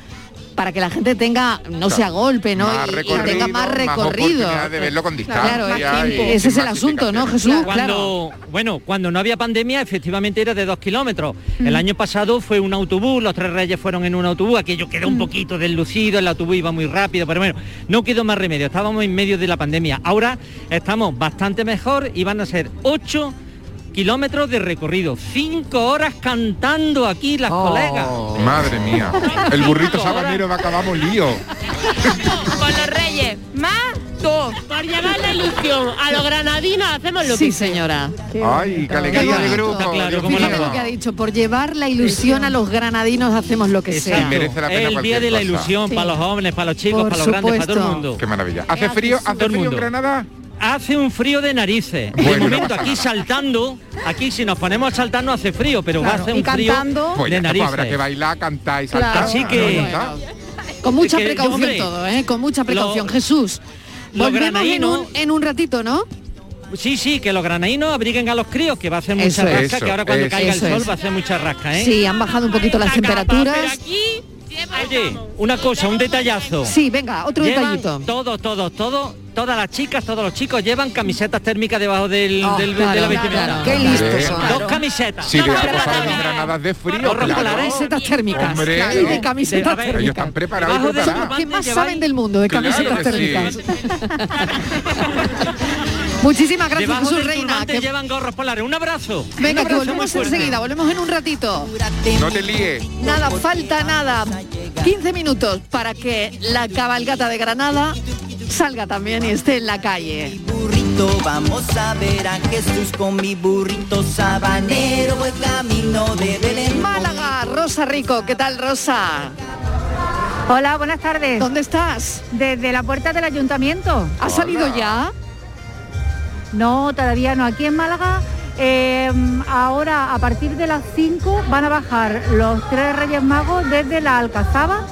para que la gente tenga, no sea golpe, ¿no? Más Y- tenga más recorrido. de verlo con distancia. Claro, y ese es el asunto, ¿no, Jesús? Claro. Cuando, bueno, cuando no había pandemia, efectivamente era de dos kilómetros. El año pasado fue un autobús, los tres reyes fueron en un autobús, aquello quedó un poquito deslucido, el autobús iba muy rápido, pero bueno, no quedó más remedio, estábamos en medio de la pandemia. Ahora estamos bastante mejor y van a ser ocho kilómetros de recorrido, cinco horas cantando aquí las colegas. Madre mía. El burrito sabanero va a acabar lío. Con los reyes. Más dos. Por llevar la ilusión a los granadinos hacemos lo Sí, que señora. Ay, qué alegría de grupo. Está claro. Fíjate lo que ha dicho, por llevar la ilusión a los granadinos hacemos lo que sea. Exacto. merece la pena el día de la cosa. ilusión Sí. para los jóvenes, para los chicos, Por para los grandes, para todo el mundo. Qué maravilla. ¿Hace frío, hace Todo el frío en mundo. Granada? Hace un frío de narices. de Bueno, no momento aquí nada. saltando, aquí si nos ponemos a saltar no hace frío, pero va a hacer un frío. Pues de está, pues narices. habrá que bailar, cantar y Claro. saltar. Así que-. Con mucha Que, precaución hombre, todo, ¿eh? Con mucha precaución. lo- Jesús, lo volvemos en un, en un ratito, ¿no? Sí, sí, que los granaínos abriguen a los críos, que va a hacer mucha Eso es. rasca, Eso, que ahora cuando eso. caiga el sol es. va a hacer mucha rasca, ¿eh? Sí, han bajado un poquito las temperaturas. Oye, una cosa, un detallazo. Sí, venga, otro Llevan detallito. todos, todos, todos, todas las chicas, todos los chicos llevan camisetas térmicas debajo del, Oh, del- de la vestimenta. claro. Qué listos son. Dos camisetas. Si le Dos ha pasado camisetas. en Granada de frío, polares. Camisetas térmicas. Hombre. Claro, y de camisetas Ellos térmicas. están preparados preparados. ¿Qué más lleváis- saben del mundo de Claro camisetas térmicas? Muchísimas gracias, Debajo Jesús Reina. que- llevan gorros polares. Un abrazo. Venga, Un que abrazo volvemos enseguida, volvemos en un ratito. No te líes. Nada, falta nada. 15 minutos para que la cabalgata de Granada salga también y esté en la calle. burrito, vamos a ver a Jesús con mi burrito sabanero, voy camino de Belén. Málaga, Rosa Rico, ¿qué tal Rosa? Hola, buenas tardes. ¿Dónde estás? Desde la puerta del ayuntamiento. ¿Has salido ya? No, todavía no. Aquí en Málaga, eh, ahora a partir de las 5 van a bajar los tres Reyes Magos desde la Alcazaba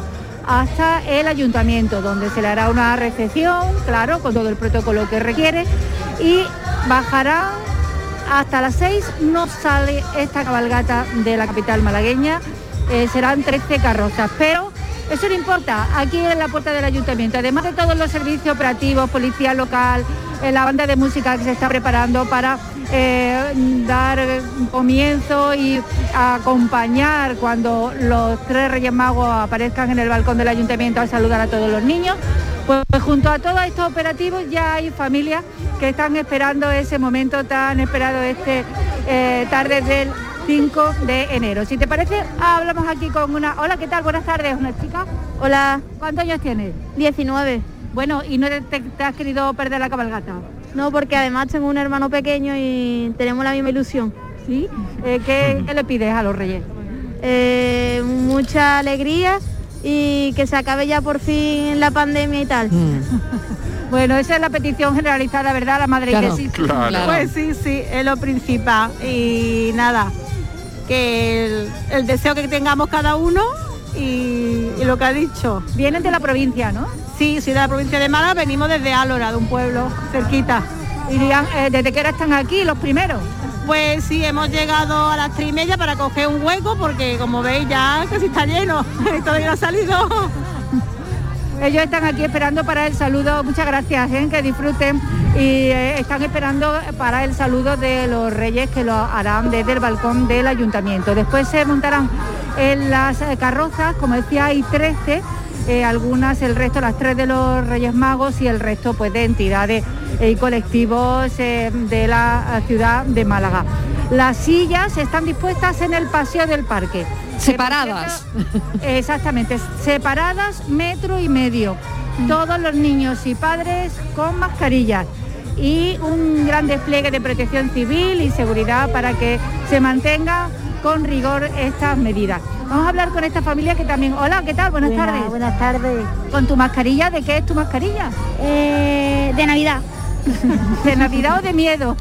hasta el ayuntamiento, donde se le hará una recepción, claro, con todo el protocolo que requiere, y bajarán hasta las 6, no sale esta cabalgata de la capital malagueña, eh, serán 13 carrozas, pero eso no importa, aquí en la puerta del ayuntamiento, además de todos los servicios operativos, policía local, eh, la banda de música que se está preparando para eh, dar comienzo y acompañar cuando los tres Reyes Magos aparezcan en el balcón del ayuntamiento a saludar a todos los niños. Pues, junto a todos estos operativos ya hay familias que están esperando ese momento tan esperado este eh, tarde del 5 de enero. Si te parece, hablamos aquí con una... Hola, ¿qué tal? Buenas tardes, una chica. Hola. ¿Cuántos años tienes? 19. Bueno, ¿y no te, te- te has querido perder la cabalgata? No, porque además tengo un hermano pequeño y tenemos la misma ilusión. ¿Sí? Eh, ¿qué, qué le pides a los reyes? Eh, mucha alegría y que se acabe ya por fin la pandemia y tal. Bueno, esa es la petición generalizada, ¿verdad? La madre Claro. que sí. Claro. Claro. Pues sí, sí, es lo principal. Y nada, que el, el deseo que tengamos cada uno y, y lo que ha dicho. Vienen de la provincia, ¿no? Sí, soy de la provincia de Málaga, venimos desde Álora, de un pueblo cerquita. Irían, eh, ¿Desde qué hora están aquí los primeros? Pues sí, hemos llegado a las tres y media para coger un hueco porque como veis ya casi está lleno, todavía no ha salido. Ellos están aquí esperando para el saludo, muchas gracias, ¿eh? que disfruten y eh, están esperando para el saludo de los reyes que lo harán desde el balcón del ayuntamiento. Después se montarán en las carrozas, como decía, hay 13, eh, algunas, el resto, las tres de los Reyes Magos y el resto pues de entidades y colectivos de la ciudad de Málaga. Las sillas están dispuestas en el paseo del parque. Separadas. Exactamente, separadas metro y medio. Todos los niños y padres con mascarillas y un gran despliegue de protección civil y seguridad para que se mantengan con rigor estas medidas. Vamos a hablar con esta familia que también... Hola, ¿qué tal? Buenas Buena- tardes. buenas tardes. ¿Con tu mascarilla? ¿De qué es tu mascarilla? de Navidad. ¿De Navidad o de miedo?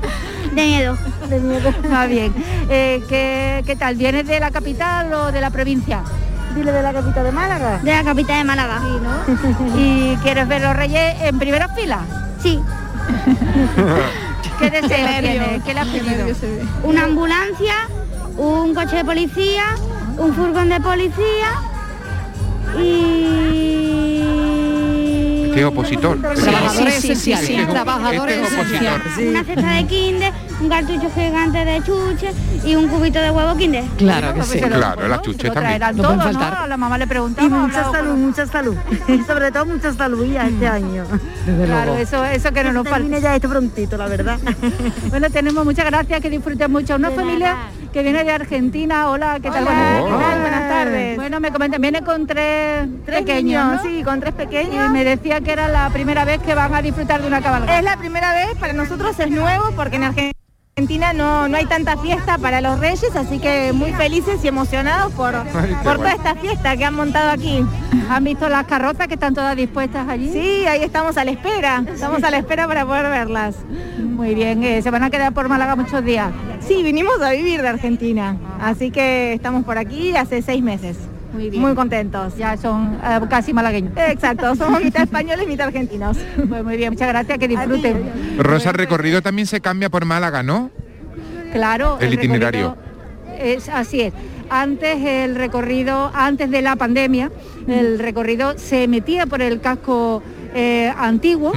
De miedo. De miedo. Está bien. Eh, ¿qué, qué tal? ¿Vienes de la capital o de la provincia? Dile de la capital de Málaga. De la capital de Málaga. ¿Y quieres ver los reyes en primera fila? Sí. ¿Qué deseo Qué nervio, tienes? ¿Qué le has pedido? Una ambulancia, un coche de policía, un furgón de policía y... Qué opositor. Trabajadores Sí, sí, sí. Trabajadores Este. Una cesta de kinder, un cartucho gigante de chuche y un cubito de huevo kinder. Claro que sí. Claro, las chuches también. A la mamá le preguntamos. Y mucha salud, con- mucha salud. Y sobre todo mucha salud ya este año. Claro, eso, eso que no nos falta. Ya esto prontito, la verdad. Bueno, tenemos muchas gracias, que disfruten mucho. Una familia que viene de Argentina. Hola, ¿qué tal? Hola, Buenas, ¿qué tal? Buenas tardes. Bueno, me comentan, viene con tres, Tres pequeños, niños, ¿no? sí, con tres pequeños. Y me decía que era la primera vez que van a disfrutar de una cabalgata. Es la primera vez, para nosotros es nuevo porque en Argentina no, no hay tanta fiesta para los reyes, así que muy felices y emocionados por, por toda esta fiesta que han montado aquí. ¿Han visto las carrozas que están todas dispuestas allí? Sí, ahí estamos a la espera, estamos a la espera para poder verlas. Muy bien, eh, ¿se van a quedar por Málaga muchos días? Sí, vinimos a vivir de Argentina, así que estamos por aquí hace seis meses. Muy bien. Muy contentos. Ya son eh, casi malagueños. Exacto, somos mitad españoles y mitad argentinos. Pues muy bien, muchas gracias, que disfruten. Rosa, el recorrido también se cambia por Málaga, ¿no? Claro. El itinerario. Es, así es. Antes el recorrido, antes de la pandemia, el recorrido se metía por el casco eh, antiguo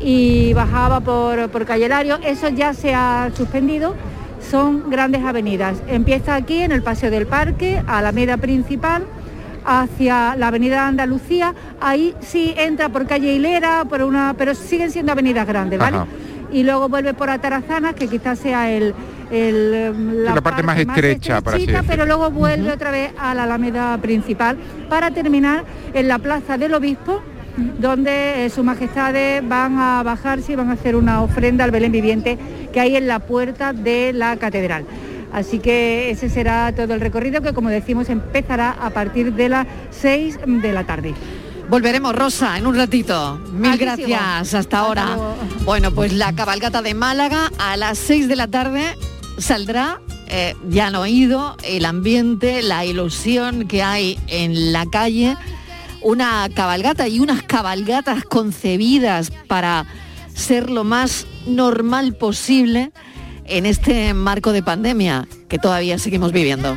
y bajaba por, por Calle Lario. Eso ya se ha suspendido. Son grandes avenidas. Empieza aquí en el Paseo del Parque, Alameda Principal, hacia la Avenida Andalucía. Ahí sí entra por calle Hilera, por una, pero siguen siendo avenidas grandes, ¿vale? Ajá. Y luego vuelve por Atarazanas, que quizás sea el, el- La parte más estrecha, estrechita, pero luego vuelve otra vez a la Alameda principal para terminar en la Plaza del Obispo, donde eh, sus majestades van a bajarse y van a hacer una ofrenda al Belén viviente que hay en la puerta de la catedral. Así que ese será todo el recorrido que, como decimos, empezará a partir de las 6 de la tarde. Volveremos, Rosa, en un ratito. Mil Aquí gracias. sigo. Hasta ahora. Bueno, pues la cabalgata de Málaga a las 6 de la tarde saldrá. eh, ya han oído el ambiente, la ilusión que hay en la calle. Una cabalgata y unas cabalgatas concebidas para ser lo más normal posible en este marco de pandemia que todavía seguimos viviendo.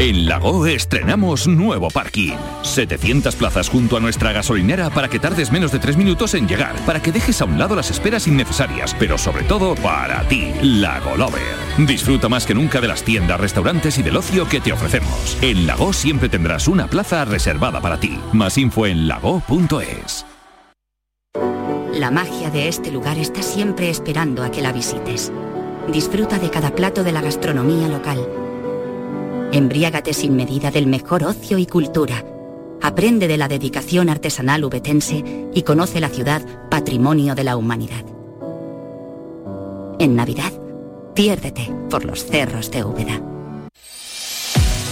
En Lago estrenamos nuevo parking. 700 plazas junto a nuestra gasolinera para que tardes menos de 3 minutos en llegar, para que dejes a un lado las esperas innecesarias, pero sobre todo para ti, Lago Lover. Disfruta más que nunca de las tiendas, restaurantes y del ocio que te ofrecemos. En Lago siempre tendrás una plaza reservada para ti. Más info en lago.es. La magia de este lugar está siempre esperando a que la visites. Disfruta de cada plato de la gastronomía local. Embriágate sin medida del mejor ocio y cultura. Aprende de la dedicación artesanal ubetense y conoce la ciudad patrimonio de la humanidad. En Navidad, piérdete por los cerros de Úbeda.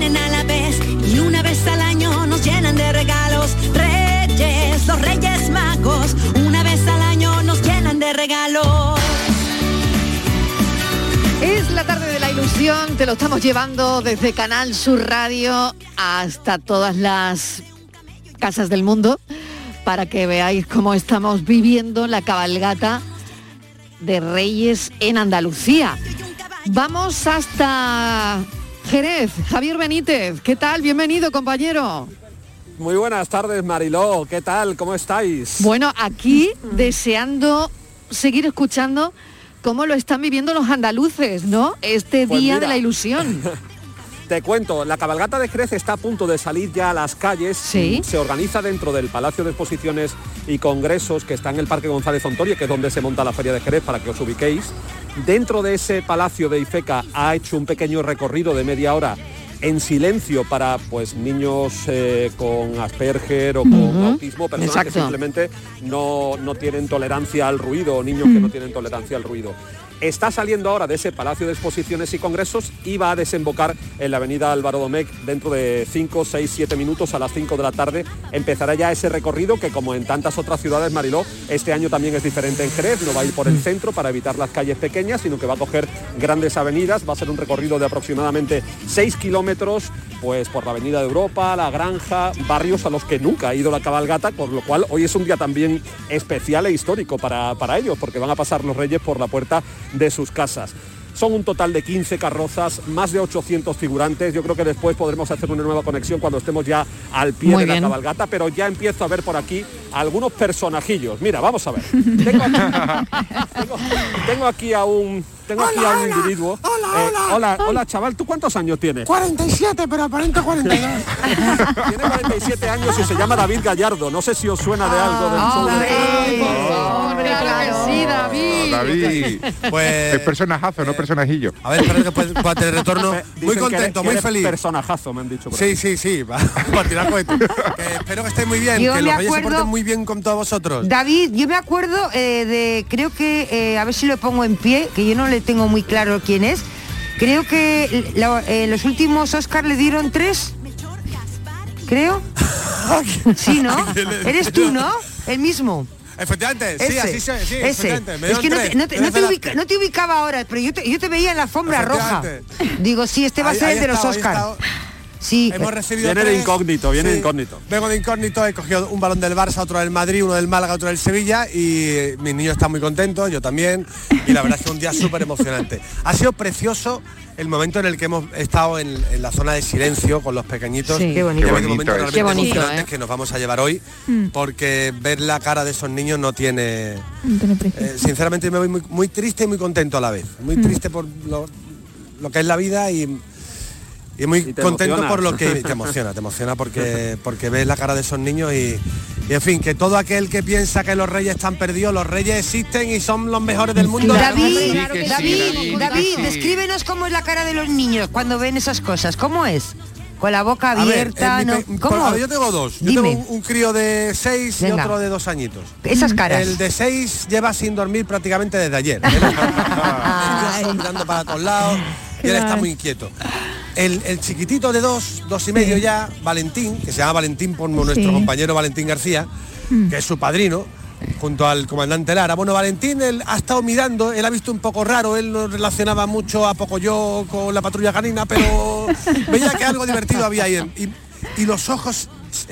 Vienen a la vez y una vez al año nos llenan de regalos? Reyes, los Reyes Magos, una vez al año nos llenan de regalos. Es la tarde de la ilusión, te lo estamos llevando desde Canal Sur Radio hasta todas las casas del mundo para que veáis cómo estamos viviendo la cabalgata de Reyes en Andalucía. Vamos hasta Jerez. Javier Benítez, ¿qué tal? Bienvenido, compañero. Muy buenas tardes, Mariló. ¿Qué tal? ¿Cómo estáis? Bueno, aquí deseando seguir escuchando cómo lo están viviendo los andaluces, ¿no? Este Pues día mira. de la ilusión. Te cuento, la cabalgata de Jerez está a punto de salir ya a las calles. Sí. Se organiza dentro del Palacio de Exposiciones y Congresos que está en el Parque González Ontoria, que es donde se monta la Feria de Jerez, para que os ubiquéis. Dentro de ese palacio de Ifeca ha hecho un pequeño recorrido de media hora en silencio para pues niños eh, con Asperger o con autismo, personas que simplemente no, no tienen tolerancia al ruido, o niños que no tienen tolerancia al ruido. Está saliendo ahora de ese Palacio de Exposiciones y Congresos y va a desembocar en la avenida Álvaro Domecq dentro de 5, 6, 7 minutos a las 5 de la tarde. Empezará ya ese recorrido que como en tantas otras ciudades, Mariló, este año también es diferente en Jerez. No va a ir por el centro para evitar las calles pequeñas, sino que va a coger grandes avenidas. Va a ser un recorrido de aproximadamente 6 kilómetros pues por la Avenida de Europa, La Granja, barrios a los que nunca ha ido la cabalgata, por lo cual hoy es un día también especial e histórico para, para ellos, porque van a pasar los reyes por la puerta de sus casas. Son un total de 15 carrozas, más de 800 figurantes. Yo creo que después podremos hacer una nueva conexión cuando estemos ya al pie Muy de bien. la cabalgata, pero ya empiezo a ver por aquí algunos personajillos. Mira, vamos a ver. Tengo aquí, tengo- tengo aquí a un, tengo aquí a un individuo. Eh, hola, hola, chaval, ¿tú cuántos años tienes? 47, pero aparenta 42. Tiene 47 años y se llama David Gallardo. No sé si os suena de algo del show de- Hombre, claro que sí, David. David. Pues- es personajazo, no personajillo. A ver, espero que pueda pueda tener retorno. Dicen Muy que contento, que muy eres feliz. Personajazo, me han dicho. por Sí, sí, sí, va, para tirar cohetes. Que espero que estéis muy bien, Yo que me los reyes se porten muy bien con todos vosotros. David, yo me acuerdo eh, de, creo que, eh, a ver si lo pongo en pie, que yo no le tengo muy claro quién es. Creo que la- eh, los últimos Oscar le dieron tres. Creo. Sí, ¿no? Eres tú, ¿no? El mismo. Efectivamente, sí, Ese, así se, sí, ese. Es que no te, no te- tres no te Velázquez. ubica- no te ubicaba ahora, pero yo te, yo veía en la alfombra roja. Digo, sí, este va a ser el de los estaba, ahí Oscar. estaba. Sí. Hemos recibido Viene de incógnito, viene de Sí. incógnito. Vengo de incógnito, he cogido un balón del Barça, otro del Madrid, uno del Málaga, otro del Sevilla y mis niños están muy contentos, yo también. Y la verdad es que un día súper emocionante. Ha sido precioso el momento en el que hemos estado en, en la zona de silencio con los pequeñitos. Sí. Qué bonito. Qué bonito momentos es. realmente Qué bonito, emocionantes ¿eh? que nos vamos a llevar hoy, Mm. porque ver la cara de esos niños no tiene... Eh, sinceramente me voy muy, muy triste y muy contento a la vez. Muy Mm. triste por lo, lo que es la vida y, y muy Y contento emociona. por lo que te emociona, te emociona porque porque ves la cara de esos niños y, y, en fin, que todo aquel que piensa que los reyes están perdidos, los reyes existen y son los mejores del mundo. David, Claro que sí, David, David, sí. descríbenos cómo es la cara de los niños cuando ven esas cosas. ¿Cómo es? Con la boca A ver, abierta, ¿no? por- ¿Cómo? a ver, yo tengo dos. Yo Dime. tengo un, un crío de seis y otro de dos añitos. Esas caras. El de seis lleva sin dormir prácticamente desde ayer. Está mirando para todos lados y él está muy inquieto. El, el chiquitito de dos, dos y medio ya, Valentín, que se llama Valentín por nuestro Sí. compañero Valentín García, Mm. que es su padrino, junto al comandante Lara. Bueno, Valentín él ha estado mirando, él ha visto un poco raro, él no relacionaba mucho a poco yo con la patrulla canina, pero veía que algo divertido había ahí. Y, y los ojos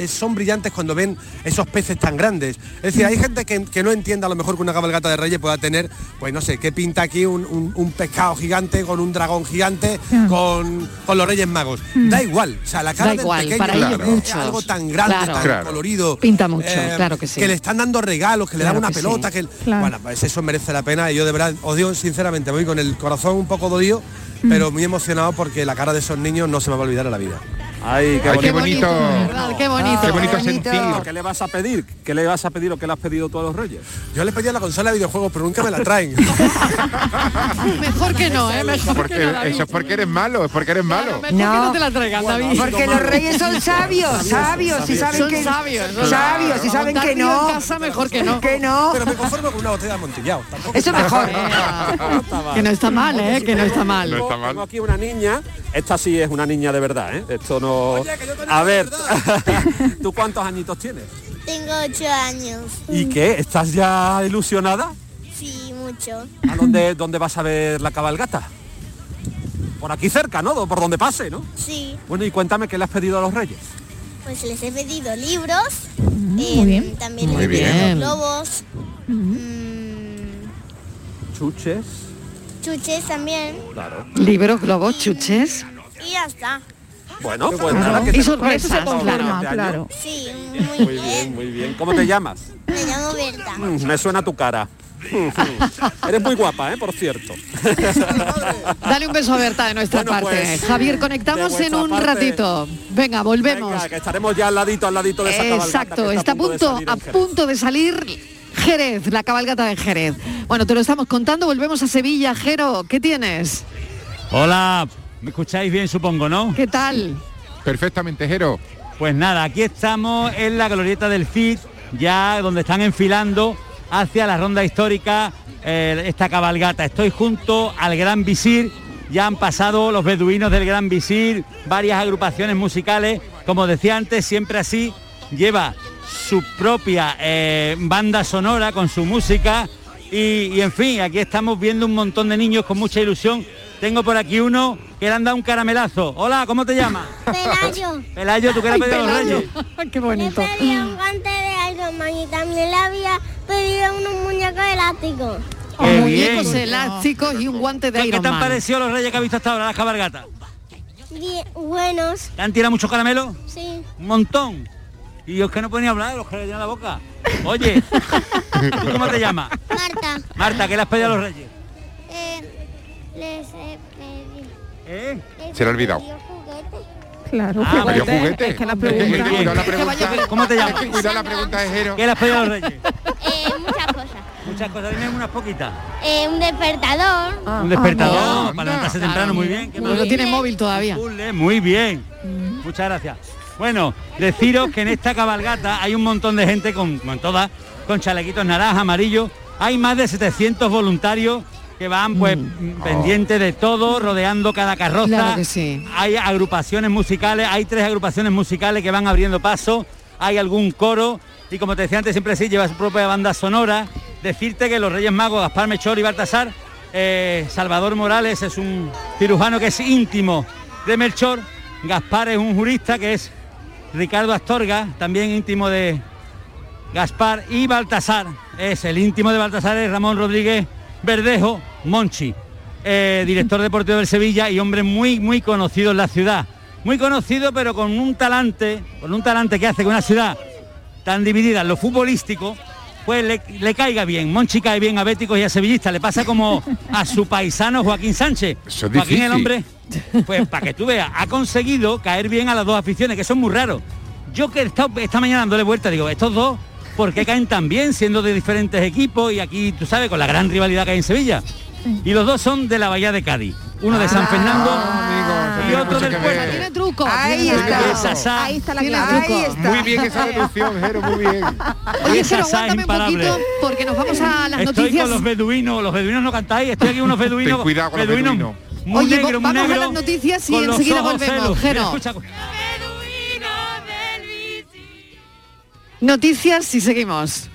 son brillantes cuando ven esos peces tan grandes. Es decir, hay gente que, que no entiende a lo mejor que una cabalgata de reyes pueda tener, pues no sé, qué pinta aquí un, un- un pescado gigante con un dragón gigante con, con los reyes magos. Da igual, o sea, la cara Da del igual, pequeño para es ellos algo tan grande, Claro. tan Claro. colorido. Pinta mucho, eh, claro que sí. Que le están dando regalos, que le Claro dan una que sí. pelota, que el- Claro. bueno, pues eso merece la pena y yo de verdad os digo sinceramente, voy con el corazón un poco dolido, Mm. pero muy emocionado porque la cara de esos niños no se me va a olvidar en la vida. Ay, Ay, qué bonito. ¿verdad? Qué bonito. Qué bonito sentir. ¿Qué le vas a pedir? ¿Qué le vas a pedir o qué le has pedido tú a los reyes? Yo le pedí a la consola de videojuegos, pero nunca me la traen. Mejor que no, ¿eh? Mejor Porque que no, eso es porque eres malo, es porque eres malo. Mejor que no te la traigan, David. Porque los reyes son sabios, sabios, y saben Son que sabios, son sabios y saben que no. En casa mejor que no. Que no. Pero me conformo con una botella de amontillado. tampoco Eso está mejor. mal. Que no está mal, ¿eh? Que no está mal. Tengo aquí una niña, esta sí es una niña de verdad, ¿eh? Esto no... A ver, ¿tú cuántos añitos tienes? Tengo ocho años. ¿Y qué? ¿Estás ya ilusionada? Sí, mucho. ¿A dónde, dónde vas a ver la cabalgata? Por aquí cerca, ¿no? Por donde pase, ¿no? Sí, Bueno, y cuéntame qué le has pedido a los reyes. pues les he pedido libros. eh, muy bien. También Muy les he pedido bien. globos. Chuches. Chuches también. Claro. Libros, globos, chuches. Y ya está. Bueno, pues Claro. nada, que Y te- sorpresas, Eso se conforma, claro, este. Sí, Muy bien, muy bien. ¿Cómo te llamas? Me llamo Berta. Mm, Me suena tu cara. Eres muy guapa, ¿eh? Por cierto. Dale un beso a Berta de nuestra Bueno, parte. pues, Javier, conectamos en un parte- ratito. Venga, volvemos. Venga, que estaremos ya al ladito, al ladito de esa Exacto, está a punto, de salir a punto de salir Jerez, la cabalgata de Jerez. Bueno, te lo estamos contando, volvemos a Sevilla. Jero, ¿qué tienes? Hola, ¿me escucháis bien supongo, no? ¿Qué tal? Perfectamente, Jero. Pues nada, aquí estamos en la glorieta del CID, ya donde están enfilando hacia la ronda histórica eh, esta cabalgata. Estoy junto al Gran Visir, ya han pasado los beduinos del Gran Visir, varias agrupaciones musicales, como decía antes, siempre así, lleva su propia eh, banda sonora con su música y, y, en fin, aquí estamos viendo un montón de niños con mucha ilusión. Tengo por aquí uno que le han dado un caramelazo. Hola, ¿cómo te llamas? Pelayo. Pelayo, ¿tú qué le has pedido los reyes? Qué bonito. Le pedí un guante de Iron Man y también le había pedido unos muñecos elásticos. Qué Muñecos bien. elásticos y un guante de ¿Qué Iron te han Man. parecido los reyes que has visto hasta ahora, las cabalgatas? Bien, buenos. ¿Te han tirado mucho caramelo? Sí. Un montón. Y yo es que no ni hablar, los que le llenan la boca. Oye, ¿tú cómo te llamas? Marta. Marta, ¿qué le has pedido a los reyes? Eh, les he pedido. ¿Eh? Se le ha olvidado. Claro, Ah, ¿Me dio juguete. juguete? Es que la Es que pregunta. la pregunta. ¿Cómo te llamas? Es que cuidado la pregunta de Jero. ¿Qué le has pedido a los reyes? Eh, muchas cosas. Muchas cosas, dime unas poquitas. Eh, un despertador. Un despertador Ah, para levantarse temprano, muy bien. ¿Qué No, más? no tiene móvil todavía. Muy bien. Muchas gracias. Bueno, deciros que en esta cabalgata hay un montón de gente con, con todas, con chalequitos naranjas, amarillos. Hay más de 700 voluntarios que van pues pendientes de todo, rodeando cada carroza. Claro que sí. Hay agrupaciones musicales, hay tres agrupaciones musicales que van abriendo paso, hay algún coro y como te decía antes, siempre sí lleva su propia banda sonora. Decirte que los Reyes Magos, Gaspar Melchor y Baltasar, eh, Salvador Morales es un cirujano que es íntimo de Melchor, Gaspar es un jurista que es Ricardo Astorga, también íntimo de Gaspar y Baltasar, es el íntimo de Baltasar, es Ramón Rodríguez Verdejo Monchi, eh, director deportivo del Sevilla y hombre muy, muy conocido en la ciudad. Muy conocido, pero con un talante, con un talante que hace que una ciudad tan dividida en lo futbolístico, pues le, le caiga bien. Monchi cae bien a béticos y a sevillistas. Le pasa como a su paisano Joaquín Sánchez. Eso es Joaquín el hombre, pues para que tú veas, ha conseguido caer bien a las dos aficiones, que son muy raros. Yo que he estado esta mañana dándole vuelta, digo, estos dos, ¿por qué caen tan bien siendo de diferentes equipos y aquí, tú sabes, con la gran rivalidad que hay en Sevilla? Y los dos son de la Bahía de Cádiz. Uno de San Fernando y otro del puerto. Tiene truco. Ahí está. Ahí está la Tiene clave. Ahí está. Muy bien esa deducción, Jero, muy bien. Oye, es aguántame un poquito porque nos vamos a las Estoy noticias. con los beduinos, los beduinos no cantáis, estoy aquí unos beduinos. Ten cuidado con los beduinos. Muy Oye, negro, muy vamos a las noticias y enseguida volvemos, Noticias y seguimos.